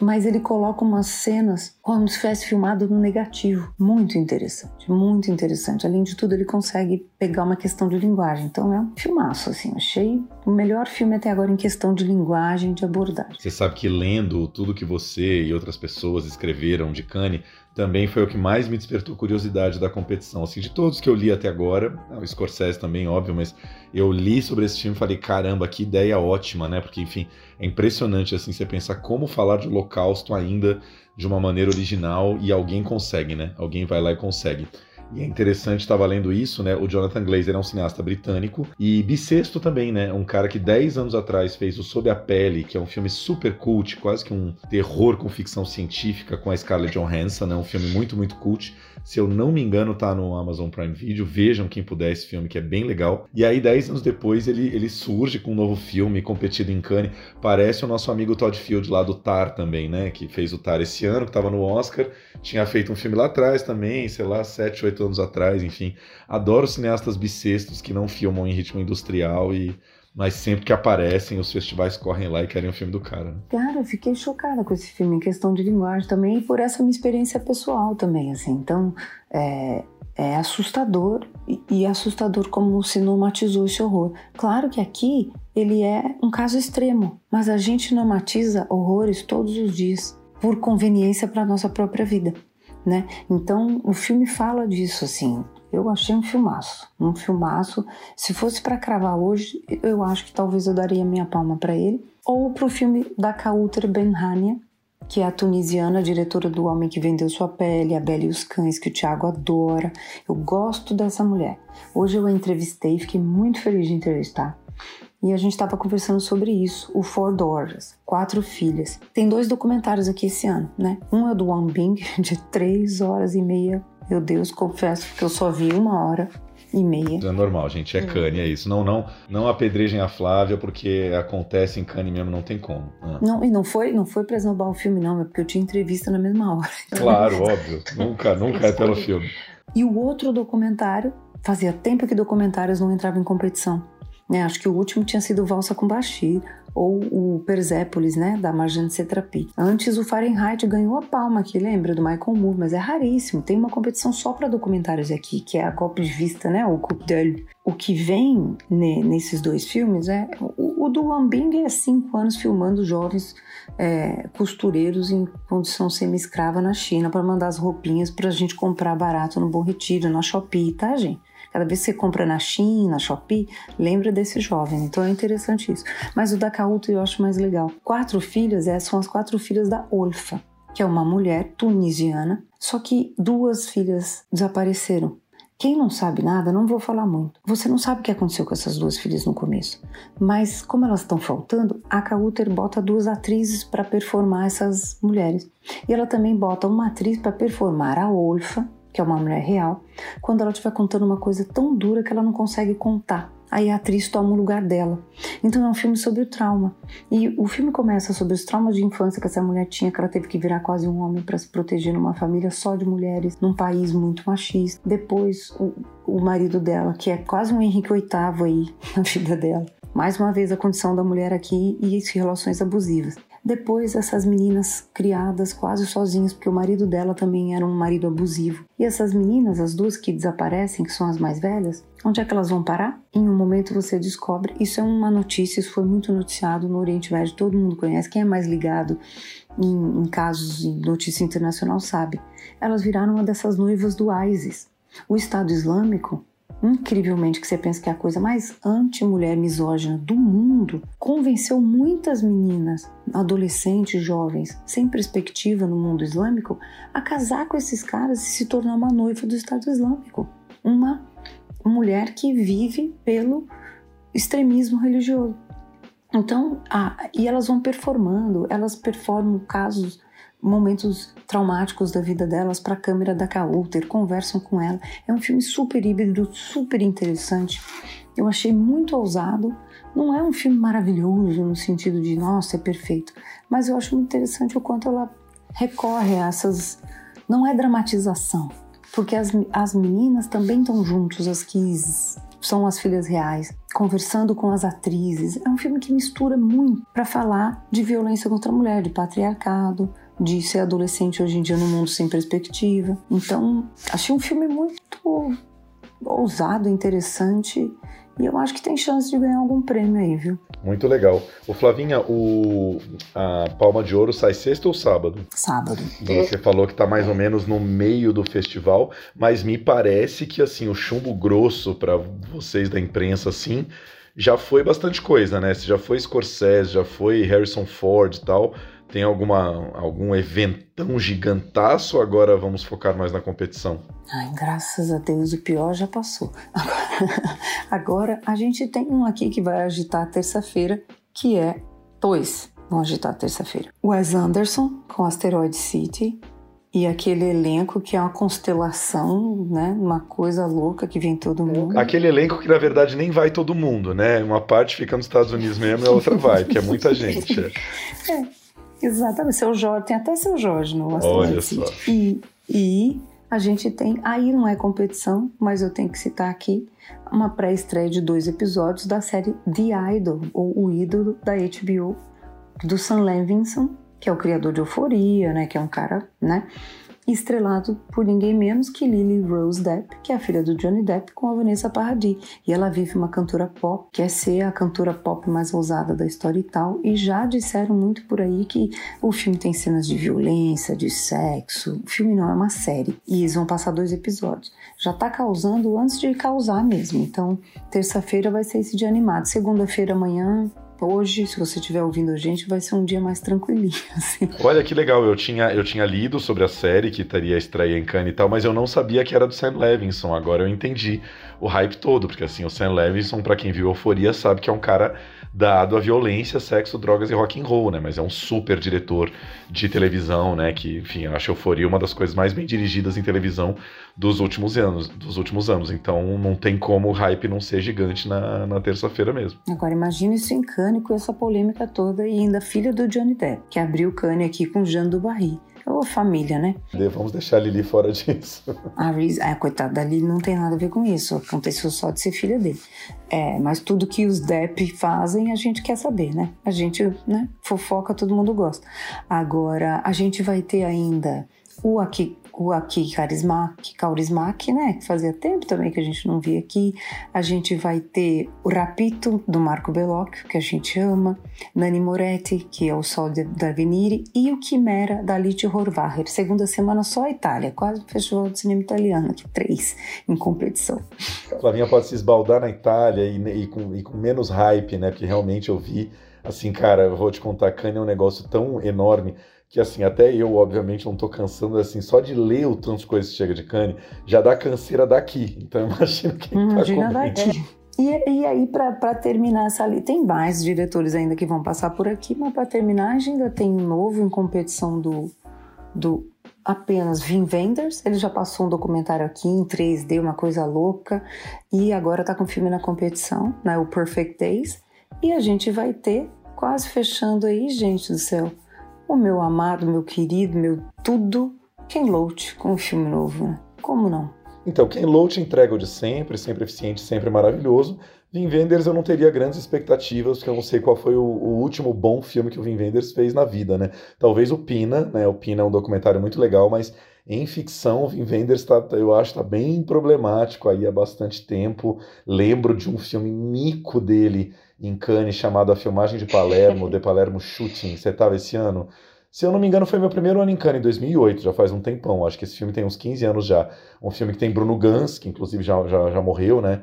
mas ele coloca umas cenas como se tivesse filmado no negativo. Muito interessante, muito interessante. Além de tudo, ele consegue pegar uma questão de linguagem. Então é um filmaço, assim. Achei o melhor filme até agora em questão de linguagem, de abordagem. Você sabe que lendo tudo que você e outras pessoas escreveram de Cannes, também foi o que mais me despertou curiosidade da competição. Assim, de todos que eu li até agora, o Scorsese também, óbvio, mas eu li sobre esse filme e falei, caramba, que ideia ótima, né? Porque, enfim, é impressionante, assim, você pensar como falar de holocausto ainda de uma maneira original e alguém consegue, né? Alguém vai lá e consegue. E é interessante, estava lendo isso, né? O Jonathan Glazer é um cineasta britânico e bissexto também, né? Um cara que 10 anos atrás fez o Sob a Pele, que é um filme super cult, quase que um terror com ficção científica com a Scarlett Johansson, né? Um filme muito, muito cult. Se eu não me engano, tá no Amazon Prime Video. Vejam quem puder esse filme, que é bem legal. E aí, 10 anos depois, ele, ele surge com um novo filme, competido em Cannes. Parece o nosso amigo Todd Field lá do Tar também, né? Que fez o Tar esse ano, que tava no Oscar. Tinha feito um filme lá atrás também, sei lá, 7, 8 anos atrás, enfim. Adoro cineastas bissextos que não filmam em ritmo industrial e mas sempre que aparecem, os festivais correm lá e querem o filme do cara. Né? Cara, eu fiquei chocada com esse filme em questão de linguagem também e por essa minha experiência pessoal também, assim. Então, é, é assustador e, e assustador como se normatizou esse horror. Claro que aqui ele é um caso extremo, mas a gente normatiza horrores todos os dias por conveniência para nossa própria vida, né? Então o filme fala disso assim. Eu achei um filmaço, um filmaço. Se fosse para cravar hoje, eu acho que talvez eu daria minha palma para ele ou para o filme da Kauter Benhania, que é a tunisiana, diretora do Homem que Vendeu Sua Pele, A Bela e os Cães, que o Thiago adora. Eu gosto dessa mulher. Hoje eu a entrevistei, fiquei muito feliz de entrevistar. E a gente estava conversando sobre isso, o Four Daughters, quatro filhas. Tem dois documentários aqui esse ano, né? Um é do Wang Bing, de três horas e meia. Meu Deus, confesso que eu só vi uma hora e meia. É normal, gente, é hum. Cane, é isso. Não, não, não apedrejem a Flávia, porque acontece em Cane mesmo, não tem como. Ah. Não, e não foi, não foi pra esnobar o filme, não, é porque eu tinha entrevista na mesma hora. Claro, óbvio. Nunca, nunca é pelo filme. E o outro documentário, fazia tempo que documentários não entravam em competição. Né? Acho que o último tinha sido Valsa com Bashir ou o Persépolis, né, da Marjane Satrapi. Antes o Fahrenheit ganhou a palma aqui, lembra do Michael Moore, mas é raríssimo. Tem uma competição só para documentários aqui, que é a Golpe de Vista, né, o Coupe d'Oeil. O que vem ne, nesses dois filmes é o, o do Wambing é cinco anos filmando jovens é, costureiros em condição semi-escrava na China para mandar as roupinhas para a gente comprar barato no Bom Retiro, na Shopee, tá, gente? Cada vez que você compra na China, na Shopee, lembra desse jovem. Então é interessante isso. Mas o da Kauto eu acho mais legal. Quatro filhas é, são as quatro filhas da Olfa, que é uma mulher tunisiana. Só que duas filhas desapareceram. Quem não sabe nada, não vou falar muito. Você não sabe o que aconteceu com essas duas filhas no começo. Mas como elas estão faltando, a Kauter bota duas atrizes para performar essas mulheres. E ela também bota uma atriz para performar a Olfa, que é uma mulher real, quando ela estiver contando uma coisa tão dura que ela não consegue contar. Aí a atriz toma o lugar dela. Então é um filme sobre o trauma. E o filme começa sobre os traumas de infância que essa mulher tinha, que ela teve que virar quase um homem para se proteger numa família só de mulheres, num país muito machista. Depois, o, o marido dela, que é quase um Henrique VIII aí na vida dela. Mais uma vez, a condição da mulher aqui e as relações abusivas. Depois, essas meninas criadas quase sozinhas, porque o marido dela também era um marido abusivo. E essas meninas, as duas que desaparecem, que são as mais velhas, onde é que elas vão parar? Em um momento você descobre, isso é uma notícia, isso foi muito noticiado no Oriente Médio, todo mundo conhece, quem é mais ligado em, em casos de notícia internacional sabe. Elas viraram uma dessas noivas do ISIS. O Estado Islâmico incrivelmente que você pensa que é a coisa mais anti-mulher misógina do mundo, convenceu muitas meninas, adolescentes, jovens, sem perspectiva no mundo islâmico, a casar com esses caras e se tornar uma noiva do Estado Islâmico. Uma mulher que vive pelo extremismo religioso. Então, ah, e elas vão performando, elas performam casos momentos traumáticos da vida delas para a câmera da Coulter, conversam com ela. É um filme super híbrido, super interessante. Eu achei muito ousado. Não é um filme maravilhoso no sentido de, nossa, é perfeito. Mas eu acho muito interessante o quanto ela recorre a essas. Não é dramatização, porque as, as meninas também estão juntos, as que são as filhas reais, conversando com as atrizes. É um filme que mistura muito para falar de violência contra a mulher, de patriarcado, de ser adolescente hoje em dia no mundo sem perspectiva. Então, achei um filme muito ousado, interessante e eu acho que tem chance de ganhar algum prêmio aí, viu? Muito legal. O Flavinha, o a Palma de Ouro sai sexta ou sábado? Sábado. Você falou que tá mais ou menos no meio do festival, mas me parece que assim o chumbo grosso para vocês da imprensa assim já foi bastante coisa, né? Você já foi Scorsese, já foi Harrison Ford e tal. Tem alguma, algum eventão gigantaço? Agora vamos focar mais na competição. Ai, graças a Deus, o pior já passou. Agora, agora a gente tem um aqui que vai agitar terça-feira, que é dois vão agitar terça-feira. Wes Anderson com Asteroid City e aquele elenco que é uma constelação, né? Uma coisa louca que vem todo mundo. Aquele elenco que na verdade nem vai todo mundo, né? Uma parte fica nos Estados Unidos mesmo e a outra vai, porque é muita gente. é. Exatamente, seu Jorge, tem até seu Jorge no Olha só. E, e a gente tem, aí não é competição, mas eu tenho que citar aqui uma pré-estreia de dois episódios da série The Idol, ou O Ídolo da HBO, do Sam Levinson, que é o criador de Euforia, né, que é um cara, né, estrelado por ninguém menos que Lily Rose Depp, que é a filha do Johnny Depp com a Vanessa Paradis. E ela vive uma cantora pop, quer ser a cantora pop mais ousada da história e tal, e já disseram muito por aí que o filme tem cenas de violência, de sexo. O filme não é uma série. E eles vão passar dois episódios. Já tá causando antes de causar mesmo. Então, terça-feira vai ser esse dia animado. Segunda-feira amanhã Hoje, se você estiver ouvindo a gente, vai ser um dia mais tranquilinho. Assim. Olha que legal, eu tinha, eu tinha lido sobre a série que teria estreia em Cannes e tal, mas eu não sabia que era do Sam Levinson. Agora eu entendi o hype todo, porque assim, o Sam Levinson, para quem viu Euforia, sabe que é um cara dado a violência, sexo, drogas e rock and roll, né? Mas é um super diretor de televisão, né? Que, enfim, acho Euforia uma das coisas mais bem dirigidas em televisão dos últimos anos. Dos últimos anos. Então não tem como o hype não ser gigante na, na terça-feira mesmo. Agora imagina isso em Cannes com essa polêmica toda e ainda filha do Johnny Depp, que abriu Cannes aqui com Jean do Barry. Ô, família, né? Vamos deixar a Lili fora disso. A Reese, a coitada da Lili não tem nada a ver com isso. Aconteceu só de ser filha dele. É, mas tudo que os Depp fazem, a gente quer saber, né? A gente, né? Fofoca, todo mundo gosta. Agora, a gente vai ter ainda o aqui o Carismac, Kaurismac, né? Que fazia tempo também que a gente não via aqui. A gente vai ter o Rapito, do Marco Bellocchio, que a gente ama. Nani Moretti, que é o Sol de, da Venire. E o Chimera, da Alice Horvacher. Segunda semana só a Itália, quase o Festival de Cinema Italiano, aqui três em competição. A Flavinha pode se esbaldar na Itália e, e, com, e com menos hype, né? Porque realmente eu vi, assim, cara, eu vou te contar, Cannes é um negócio tão enorme que assim, até eu, obviamente, não tô cansando, assim, só de ler o tanto de coisa que chega de Cane, já dá canseira daqui. Então imagina quem tá Imagina tá daqui. E, e aí, para terminar essa ali, tem mais diretores ainda que vão passar por aqui, mas para terminar, a gente ainda tem um novo em competição do, do apenas Vin Wenders. Ele já passou um documentário aqui em 3D, uma coisa louca, e agora tá com o filme na competição, né, o Perfect Days. E a gente vai ter, quase fechando aí, gente do céu, o meu amado, meu querido, meu tudo, Ken Loach com um filme novo, né? Como não? Então, Ken Loach entrega o de sempre, sempre eficiente, sempre maravilhoso. Vin Wenders eu não teria grandes expectativas, porque eu não sei qual foi o, o, último bom filme que o Vin Wenders fez na vida, né? Talvez o Pina, né? O Pina é um documentário muito legal, mas em ficção o Vin Wenders tá, eu acho tá bem problemático aí há bastante tempo. Lembro de um filme mico dele em Cannes chamado A Filmagem de Palermo, The Palermo Shooting. Você estava esse ano? Se eu não me engano, foi meu primeiro ano em Cannes, em 2008, já faz um tempão. Acho que esse filme tem uns 15 anos já. Um filme que tem Bruno Gans, que inclusive já, já, já morreu, né?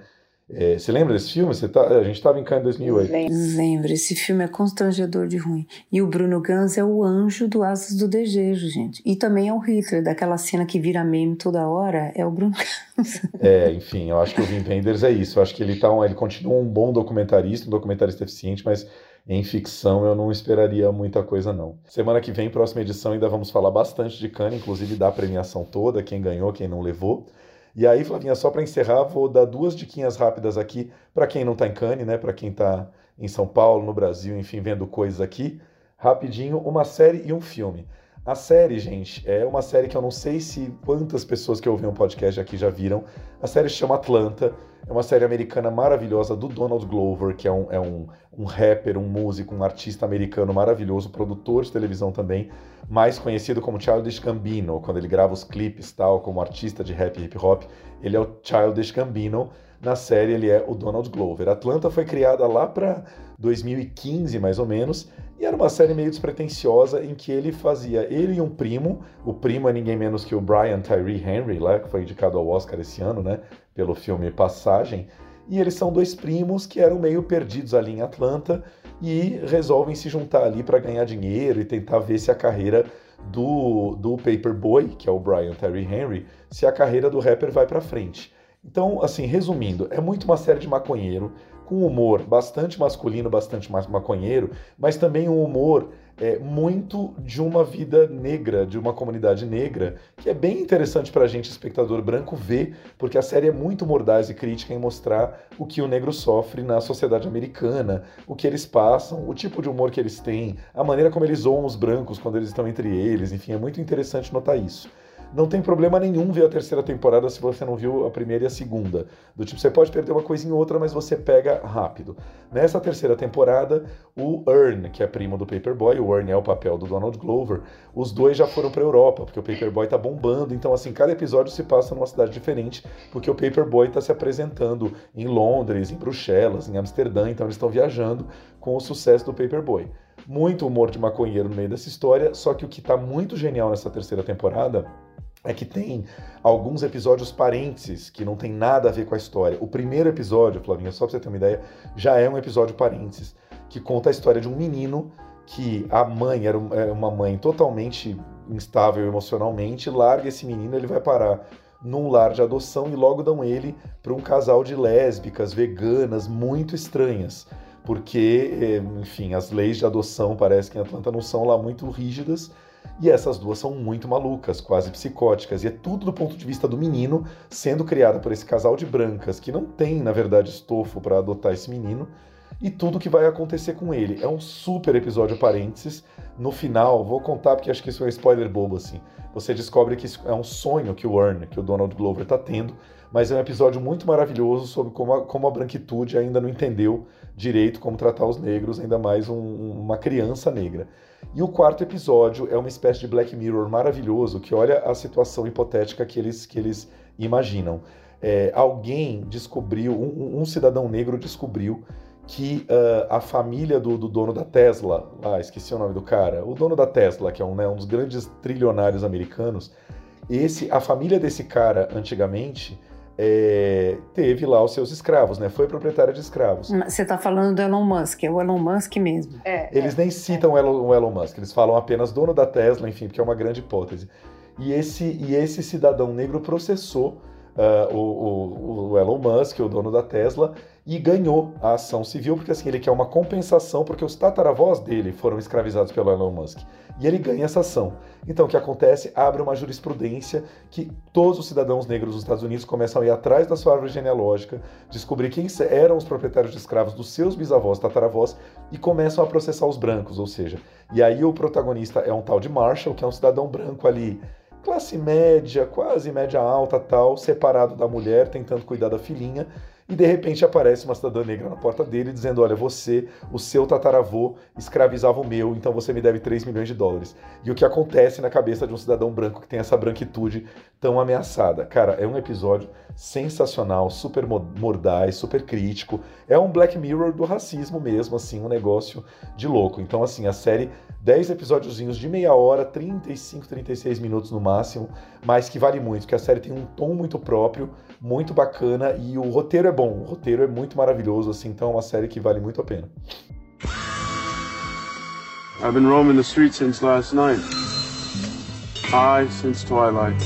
É, você lembra desse filme? Você tá, a gente estava em Cannes em 2008. Lembro, esse filme é constrangedor de ruim. E o Bruno Gans é o anjo do Asas do Desejo, gente. E também é o Hitler, daquela cena que vira meme toda hora, é o Bruno Gans. É, enfim, eu acho que o Wim Wenders é isso. Eu acho que ele, tá um, ele continua um bom documentarista, um documentarista eficiente, mas em ficção eu não esperaria muita coisa não. Semana que vem, próxima edição, ainda vamos falar bastante de Cannes, inclusive da premiação toda, quem ganhou, quem não levou. E aí, Flavinha, só para encerrar, vou dar duas diquinhas rápidas aqui para quem não está em Cannes, né? Para quem está em São Paulo, no Brasil, enfim, vendo coisas aqui. Rapidinho, uma série e um filme. A série, gente, é uma série que eu não sei se quantas pessoas que ouvem o podcast aqui já viram. A série se chama Atlanta. É uma série americana maravilhosa do Donald Glover, que é um, é um, um rapper, um músico, um artista americano maravilhoso, produtor de televisão também, mais conhecido como Childish Gambino, quando ele grava os clipes tal, como artista de rap e hip hop, ele é o Childish Gambino. Na série ele é o Donald Glover. Atlanta foi criada lá para 2015, mais ou menos, e era uma série meio despretensiosa em que ele fazia ele e um primo, o primo é ninguém menos que o Brian Tyree Henry, lá que foi indicado ao Oscar esse ano, né, pelo filme Passagem, e eles são dois primos que eram meio perdidos ali em Atlanta e resolvem se juntar ali para ganhar dinheiro e tentar ver se a carreira do, do Paperboy, que é o Brian Terry Henry, se a carreira do rapper vai para frente. Então, assim, resumindo, é muito uma série de maconheiro, com humor bastante masculino, bastante maconheiro, mas também um humor é, muito de uma vida negra, de uma comunidade negra, que é bem interessante para a gente, espectador branco, ver, porque a série é muito mordaz e crítica em mostrar o que o negro sofre na sociedade americana, o que eles passam, o tipo de humor que eles têm, a maneira como eles zoam os brancos quando eles estão entre eles, enfim, é muito interessante notar isso. Não tem problema nenhum ver a terceira temporada se você não viu a primeira e a segunda. Do tipo, você pode perder uma coisa em outra, mas você pega rápido. Nessa terceira temporada, o Earn, que é primo do Paperboy, o Earn é o papel do Donald Glover, os dois já foram para Europa, porque o Paperboy tá bombando. Então, assim, cada episódio se passa numa cidade diferente, porque o Paperboy tá se apresentando em Londres, em Bruxelas, em Amsterdã, então eles estão viajando com o sucesso do Paperboy. Muito humor de maconheiro no meio dessa história, só que o que tá muito genial nessa terceira temporada é que tem alguns episódios parênteses que não tem nada a ver com a história. O primeiro episódio, Flavinha, só pra você ter uma ideia, já é um episódio parênteses, que conta a história de um menino que a mãe era uma mãe totalmente instável emocionalmente, larga esse menino, ele vai parar num lar de adoção e logo dão ele para um casal de lésbicas veganas muito estranhas, porque, eh, enfim, as leis de adoção parece que em Atlanta não são lá muito rígidas e essas duas são muito malucas, quase psicóticas, e é tudo do ponto de vista do menino sendo criado por esse casal de brancas que não tem, na verdade, estofo para adotar esse menino e tudo que vai acontecer com ele. É um super episódio parênteses. No final, vou contar porque acho que isso é um spoiler bobo assim. Você descobre que é um sonho que o Earn, que o Donald Glover está tendo, mas é um episódio muito maravilhoso sobre como a, como a branquitude ainda não entendeu direito como tratar os negros, ainda mais um, uma criança negra. E o quarto episódio é uma espécie de Black Mirror maravilhoso que olha a situação hipotética que eles, que eles imaginam. É, alguém descobriu, um, um cidadão negro descobriu que uh, a família do, do, dono da Tesla, ah, esqueci o nome do cara, o dono da Tesla, que é um, né, um dos grandes trilionários americanos, esse, a família desse cara, antigamente, é, teve lá os seus escravos, né? Foi proprietária de escravos. Você está falando do Elon Musk, é o Elon Musk mesmo. É, eles é, nem citam o Elon, o Elon Musk, eles falam apenas dono da Tesla, enfim, porque é uma grande hipótese. E esse, e esse cidadão negro processou uh, o, o, Elon Musk, o dono da Tesla, e ganhou a ação civil, porque assim, ele quer uma compensação, porque os tataravós dele foram escravizados pelo Elon Musk. E ele ganha essa ação. Então, o que acontece? Abre uma jurisprudência que todos os cidadãos negros dos Estados Unidos começam a ir atrás da sua árvore genealógica, descobrir quem eram os proprietários de escravos dos seus bisavós, tataravós, e começam a processar os brancos, ou seja, e aí o protagonista é um tal de Marshall, que é um cidadão branco ali classe média, quase média alta, tal, separado da mulher, tentando cuidar da filhinha, e de repente aparece uma cidadã negra na porta dele dizendo: Olha, você, o seu tataravô, escravizava o meu, então você me deve 3 milhões de dólares. E o que acontece na cabeça de um cidadão branco que tem essa branquitude tão ameaçada? Cara, é um episódio sensacional, super mordaz, super crítico. É um Black Mirror do racismo mesmo, assim, um negócio de louco. Então, assim, a série 10 episódiozinhos de meia hora, 35, 36 minutos no máximo, mas que vale muito, que a série tem um tom muito próprio, muito bacana e o roteiro é bom, o roteiro é muito maravilhoso, assim, então é uma série que vale muito a pena. I've been roaming the streets since last night. High since twilight.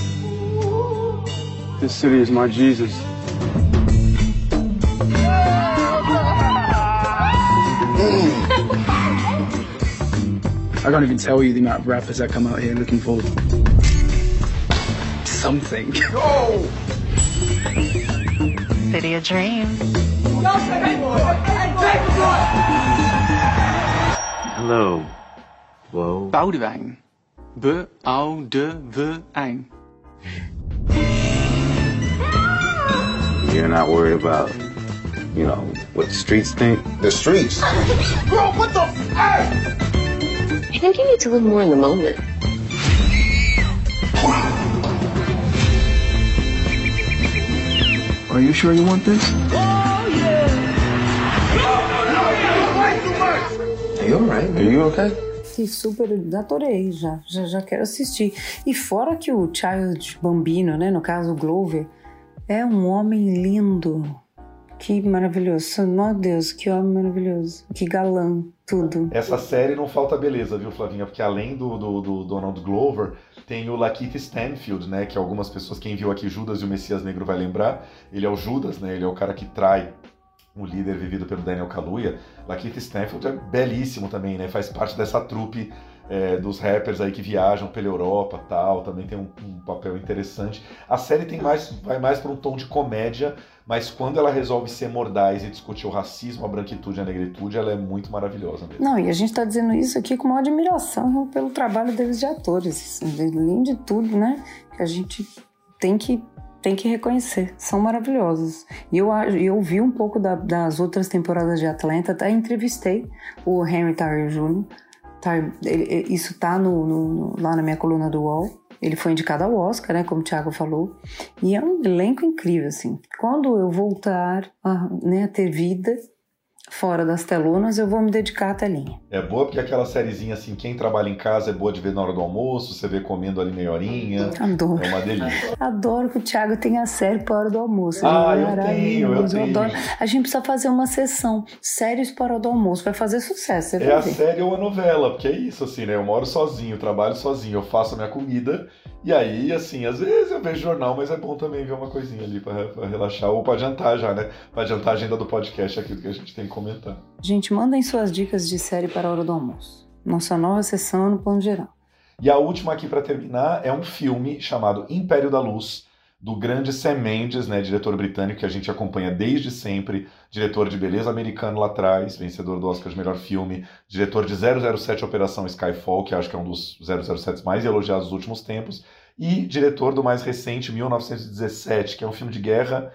This city is my Jesus. I can't even tell you the amount of rappers that come out here looking for something. Go! City of Dreams. Hello. Whoa. Boudewijn. B-O-U-D-W-ijn. You're not worried about, you know, what the streets think? The streets? Bro, what the? Hey! I think you need to live more in the moment. Are you sure you want this? Oh, yeah. Are you alright? Are you okay? Sim, super, adorei já, já, já quero assistir. E fora que o Child Bambino, né, no caso o Glover, é um homem lindo. Que maravilhoso. Meu Deus, que homem maravilhoso. Que galã, tudo. Essa série não falta beleza, viu, Flavinha? Porque além do, do, do Donald Glover, tem o Lakeith Stanfield, né? Que algumas pessoas, quem viu aqui Judas e o Messias Negro vai lembrar. Ele é o Judas, né? Ele é o cara que trai o líder vivido pelo Daniel Kaluuya. Lakeith Stanfield é belíssimo também, né? Faz parte dessa trupe é, dos rappers aí que viajam pela Europa tal, também tem um, um papel interessante. A série tem mais, vai mais para um tom de comédia, mas quando ela resolve ser mordaz e discutir o racismo, a branquitude e a negritude, ela é muito maravilhosa mesmo. Não, e a gente está dizendo isso aqui com uma admiração pelo trabalho deles de atores. Além de tudo, né? que a gente tem que tem que reconhecer, são maravilhosos. E eu, eu vi um pouco da, das outras temporadas de Atlanta, até entrevistei o Henry Tyler Jr. Tá, isso tá no, no, lá na minha coluna do UOL. Ele foi indicado ao Oscar, né, como o Thiago falou. E é um elenco incrível, assim. Quando eu voltar a, né, a ter vida, fora das telonas, eu vou me dedicar à telinha. É boa porque aquela sériezinha assim, quem trabalha em casa é boa de ver na hora do almoço, você vê comendo ali meia horinha. Adoro. É uma delícia. Adoro que o Thiago tenha série para a hora do almoço. Ah, eu tenho, eu tenho. Adoro. A gente precisa fazer uma sessão séries para a hora do almoço, vai fazer sucesso. é a série ou a novela, porque é isso assim, né? Eu moro sozinho, trabalho sozinho, eu faço a minha comida e aí, assim, às vezes eu vejo jornal, mas é bom também ver uma coisinha ali para relaxar ou para adiantar já, né? Para adiantar a agenda do podcast, aquilo que a gente tem que comentar. Gente, mandem suas dicas de série para a hora do almoço. Nossa nova sessão no plano geral. E a última aqui para terminar é um filme chamado Império da Luz, do grande Sam Mendes, né, diretor britânico que a gente acompanha desde sempre, diretor de Beleza Americano lá atrás, vencedor do Oscar de melhor filme, diretor de 007 Operação Skyfall, que acho que é um dos 007 mais elogiados dos últimos tempos, e diretor do mais recente 1917, que é um filme de guerra.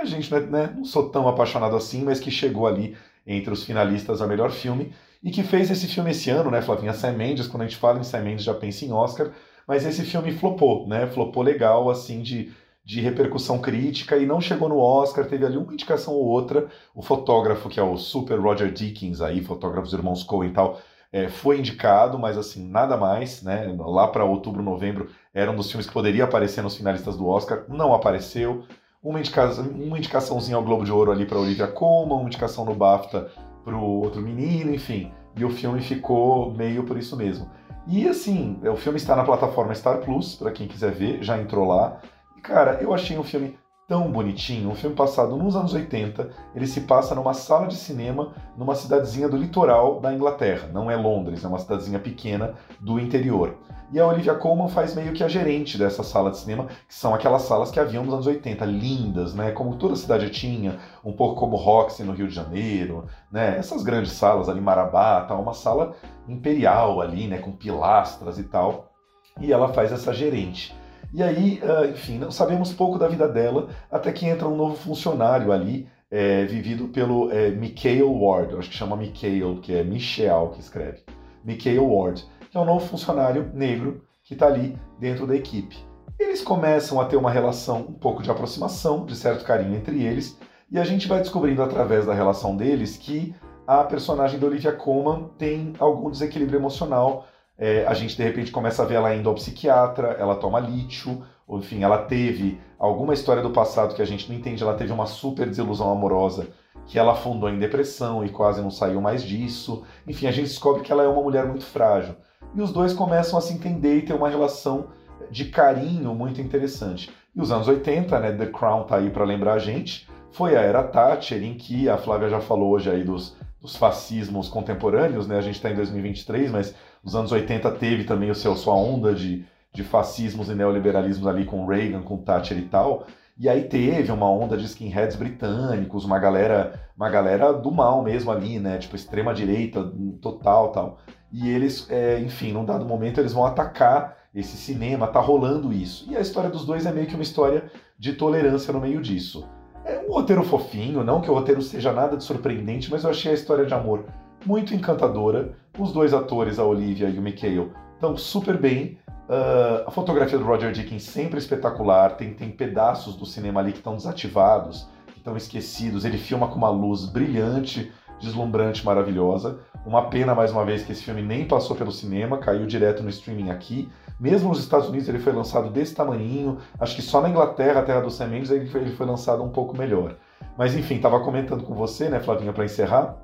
A gente não, é, né, não sou tão apaixonado assim, mas que chegou ali entre os finalistas a melhor filme e que fez esse filme esse ano, né, Flavinha Sam Mendes, quando a gente fala em Sam Mendes já pensa em Oscar, mas esse filme flopou, né, flopou legal, assim, de, de repercussão crítica e não chegou no Oscar, teve ali uma indicação ou outra, o fotógrafo, que é o super Roger Deakins aí, fotógrafo dos irmãos Coen e tal, é, foi indicado, mas assim, nada mais, né? Lá para outubro, novembro, era um dos filmes que poderia aparecer nos finalistas do Oscar, não apareceu. Uma indicação, uma indicaçãozinha ao Globo de Ouro ali para Olivia Colman, uma indicação no BAFTA para o outro menino, enfim. E o filme ficou meio por isso mesmo. E assim, o filme está na plataforma Star Plus, para quem quiser ver, já entrou lá. E cara, eu achei um filme tão bonitinho. Um filme passado nos anos 80, ele se passa numa sala de cinema numa cidadezinha do litoral da Inglaterra. Não é Londres, é uma cidadezinha pequena do interior. E a Olivia Colman faz meio que a gerente dessa sala de cinema, que são aquelas salas que haviam nos anos 80, lindas, né? Como toda cidade tinha, um pouco como Roxy no Rio de Janeiro, né? Essas grandes salas ali, Marabá, tal, uma sala imperial ali, né? Com pilastras e tal. E ela faz essa gerente. E aí, ah, enfim, não sabemos pouco da vida dela, até que entra um novo funcionário ali, é, vivido pelo é, Mikhail Ward, acho que chama Mikhail, que é Michel que escreve. Mikhail Ward, que é um novo funcionário negro que está ali dentro da equipe. Eles começam a ter uma relação um pouco de aproximação, de certo carinho entre eles, e a gente vai descobrindo através da relação deles que a personagem da Olivia Colman tem algum desequilíbrio emocional é, a gente de repente começa a ver ela indo ao psiquiatra, ela toma lítio, ou, enfim, ela teve alguma história do passado que a gente não entende, ela teve uma super desilusão amorosa que ela afundou em depressão e quase não saiu mais disso. Enfim, a gente descobre que ela é uma mulher muito frágil. E os dois começam a se entender e ter uma relação de carinho muito interessante. E os anos 80, né, The Crown tá aí para lembrar a gente, foi a era Thatcher em que a Flávia já falou hoje aí dos, dos fascismos contemporâneos, né? A gente está em 2023, mas os anos 80 teve também o seu, sua onda de, de fascismos e neoliberalismos ali com Reagan, com Thatcher e tal. E aí teve uma onda de skinheads britânicos, uma galera, uma galera do mal mesmo ali, né? Tipo, extrema direita total tal. E eles, é, enfim, num dado momento eles vão atacar esse cinema, tá rolando isso. E a história dos dois é meio que uma história de tolerância no meio disso. É um roteiro fofinho, não que o roteiro seja nada de surpreendente, mas eu achei a história de amor muito encantadora. Os dois atores, a Olivia e o Mikhail, estão super bem. Uh, a fotografia do Roger Deakins sempre espetacular. Tem, tem pedaços do cinema ali que estão desativados, que estão esquecidos. Ele filma com uma luz brilhante, deslumbrante, maravilhosa. Uma pena, mais uma vez, que esse filme nem passou pelo cinema, caiu direto no streaming aqui. Mesmo nos Estados Unidos ele foi lançado desse tamanhinho. Acho que só na Inglaterra, a terra dos Sam Mendes, ele foi, ele foi lançado um pouco melhor. Mas enfim, estava comentando com você, né, Flavinha, para encerrar,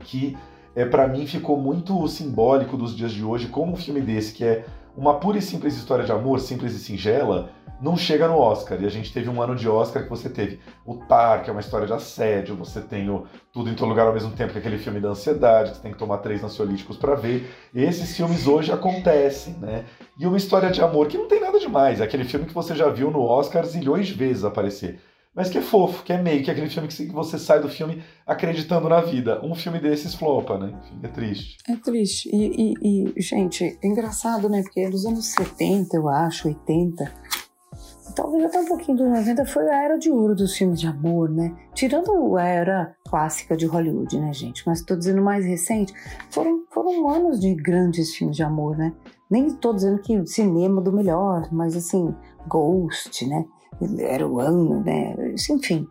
que é, para mim ficou muito simbólico dos dias de hoje, como um filme desse, que é uma pura e simples história de amor, simples e singela, não chega no Oscar. E a gente teve um ano de Oscar que você teve o Tar, que é uma história de assédio, você tem o Tudo em Todo Lugar ao mesmo tempo, que é aquele filme da ansiedade, que você tem que tomar três ansiolíticos para ver. E esses filmes hoje acontecem, né? E uma história de amor que não tem nada demais, é aquele filme que você já viu no Oscar zilhões de vezes aparecer mas que é fofo, que é meio, que é aquele filme que você sai do filme acreditando na vida. Um filme desses flopa, né? Enfim, é triste. É triste. E, e, e, gente, é engraçado, né? Porque nos anos 70, eu acho, 80, talvez até um pouquinho dos 90, foi a era de ouro dos filmes de amor, né? Tirando a era clássica de Hollywood, né, gente? Mas estou dizendo mais recente, foram, foram anos de grandes filmes de amor, né? Nem estou dizendo que cinema do melhor, mas assim, Ghost, né? Era o ano, né? Enfim.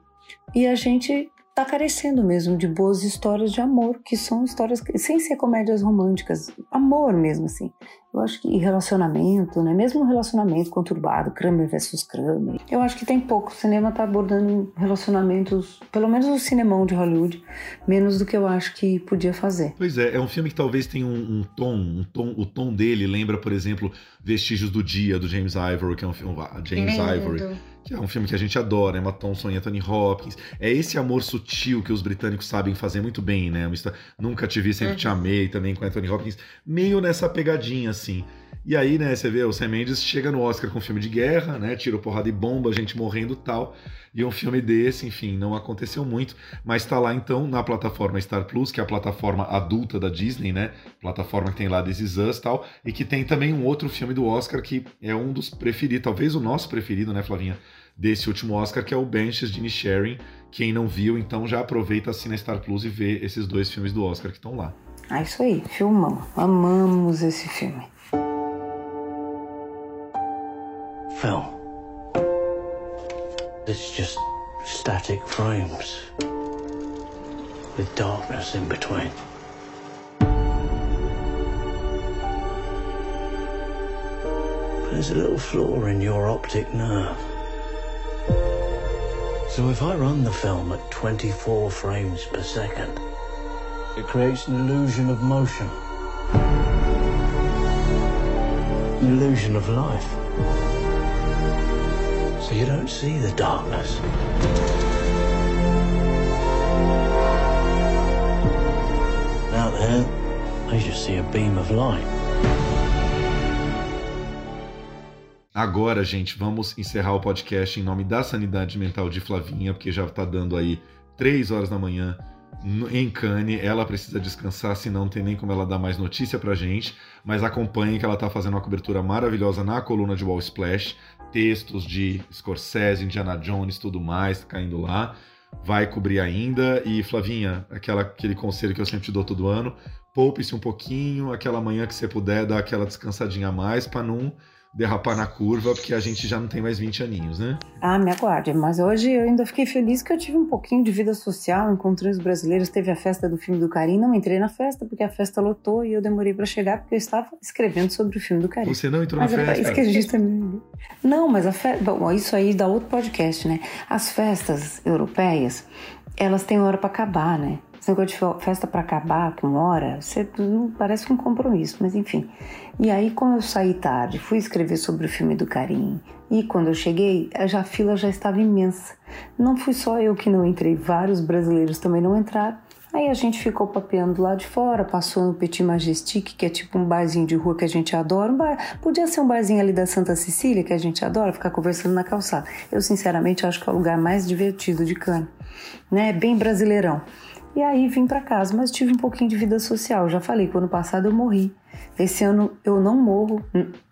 E a gente tá carecendo mesmo de boas histórias de amor, que são histórias que, sem ser comédias românticas, amor mesmo assim. Eu acho que relacionamento, né? Mesmo um relacionamento conturbado, Kramer versus Kramer. Eu acho que tem pouco. O cinema tá abordando relacionamentos, pelo menos o cinemão de Hollywood, menos do que eu acho que podia fazer. Pois é, é um filme que talvez tenha um, um tom, um tom, o tom dele lembra, por exemplo, Vestígios do Dia do James Ivory, que é um filme, James Lindo. Ivory que é um filme que a gente adora, Emma Thompson e Anthony Hopkins. É esse amor sutil que os britânicos sabem fazer muito bem, né? Nunca te vi, sempre uhum. te amei também com Anthony Hopkins. Meio nessa pegadinha, assim. E aí, né, você vê, o Sam Mendes chega no Oscar com um filme de guerra, né? Tira porrada e bomba, gente morrendo tal. E um filme desse, enfim, não aconteceu muito, mas tá lá então na plataforma Star Plus, que é a plataforma adulta da Disney, né? Plataforma que tem lá This Is Us tal, e que tem também um outro filme do Oscar que é um dos preferidos, talvez o nosso preferido, né, Flavinha? Desse último Oscar, que é o Benches de Sharing. Quem não viu, então já aproveita, assina Star Plus e vê esses dois filmes do Oscar que estão lá. Ah, isso aí, filmão. Amamos esse filme. Film. It's just static frames with darkness in between. But there's a little flaw in your optic nerve. So if I run the film at 24 frames per second, it creates an illusion of motion. An illusion of life so you don't see the darkness. Out there, I just see a beam of light. Agora, gente, vamos encerrar o podcast em nome da sanidade mental de Flavinha, porque já está dando aí três horas da manhã em Cannes. Ela precisa descansar, senão não tem nem como ela dar mais notícia pra gente. Mas acompanhe que ela está fazendo uma cobertura maravilhosa na coluna de Wall Splash textos de Scorsese, Indiana Jones, tudo mais, caindo lá. Vai cobrir ainda. E, Flavinha, aquela, aquele conselho que eu sempre te dou todo ano: poupe-se um pouquinho, aquela manhã que você puder, dar aquela descansadinha a mais para não derrapar na curva, porque a gente já não tem mais 20 aninhos, né? Ah, me aguarde. Mas hoje eu ainda fiquei feliz que eu tive um pouquinho de vida social, encontrei os brasileiros, teve a festa do filme do Carim, não entrei na festa porque a festa lotou e eu demorei para chegar porque eu estava escrevendo sobre o filme do Carim. Você não entrou mas na festa? Isso que a gente também... Não, mas a festa... Bom, isso aí dá outro podcast, né? As festas europeias, elas têm hora para acabar, né? Esse negócio de festa para acabar com hora, você parece um compromisso, mas enfim. E aí, como eu saí tarde, fui escrever sobre o filme do Carim, e quando eu cheguei, a fila já estava imensa. Não fui só eu que não entrei, vários brasileiros também não entraram. Aí a gente ficou papeando lá de fora, passou no Petit Majestic, que é tipo um barzinho de rua que a gente adora. Um bar, podia ser um barzinho ali da Santa Cecília, que a gente adora, ficar conversando na calçada. Eu, sinceramente, acho que é o lugar mais divertido de Cannes, né? Bem brasileirão. E aí vim para casa, mas tive um pouquinho de vida social. Já falei que ano passado eu morri. Esse ano eu não morro,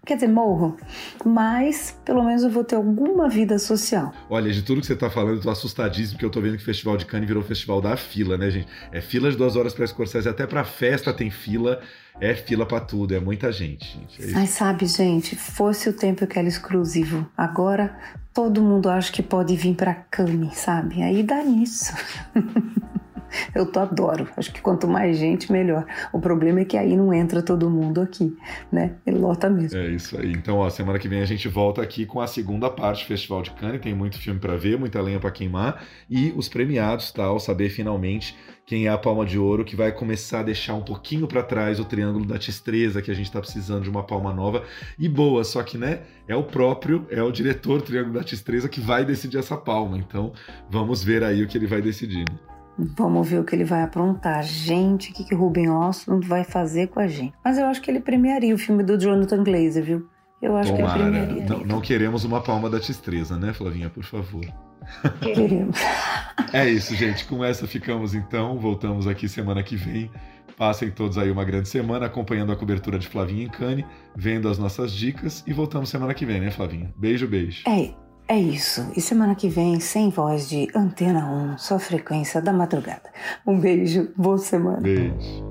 quer dizer, morro, mas pelo menos eu vou ter alguma vida social. Olha, de tudo que você tá falando, eu tô assustadíssimo porque eu tô vendo que o Festival de Cannes virou o festival da fila, né, gente? É fila de duas horas para Scorsese, até para festa tem fila, é fila para tudo, é muita gente. gente é mas sabe, gente, fosse o tempo que era exclusivo. Agora todo mundo acha que pode vir para Cannes, sabe? Aí dá nisso. Eu tô adoro. Acho que quanto mais gente, melhor. O problema é que aí não entra todo mundo aqui, né? Ele lota mesmo. É isso aí. Então, ó, semana que vem a gente volta aqui com a segunda parte do Festival de Cannes. Tem muito filme para ver, muita lenha para queimar e os premiados, tal, saber finalmente quem é a Palma de Ouro, que vai começar a deixar um pouquinho para trás o Triângulo da Tistreza, que a gente está precisando de uma palma nova e boa, só que, né, é o próprio, é o diretor do Triângulo da Tistreza que vai decidir essa palma. Então, vamos ver aí o que ele vai decidir. Né? Vamos ver o que ele vai aprontar. Gente, o que, que o Ruben Ostlund vai fazer com a gente. Mas eu acho que ele premiaria o filme do Jonathan Glazer, viu? Eu acho que ele premiaria. Não, não queremos uma palma da tistreza, né, Flavinha? Por favor. Queremos. é isso, gente. Com essa ficamos então. Voltamos aqui semana que vem. Passem todos aí uma grande semana acompanhando a cobertura de Flavinha em Cane, vendo as nossas dicas e voltamos semana que vem, né, Flavinha? Beijo, beijo. É. É isso. E semana que vem, sem voz de Antena 1, sua frequência da madrugada. Um beijo, boa semana. Beijo.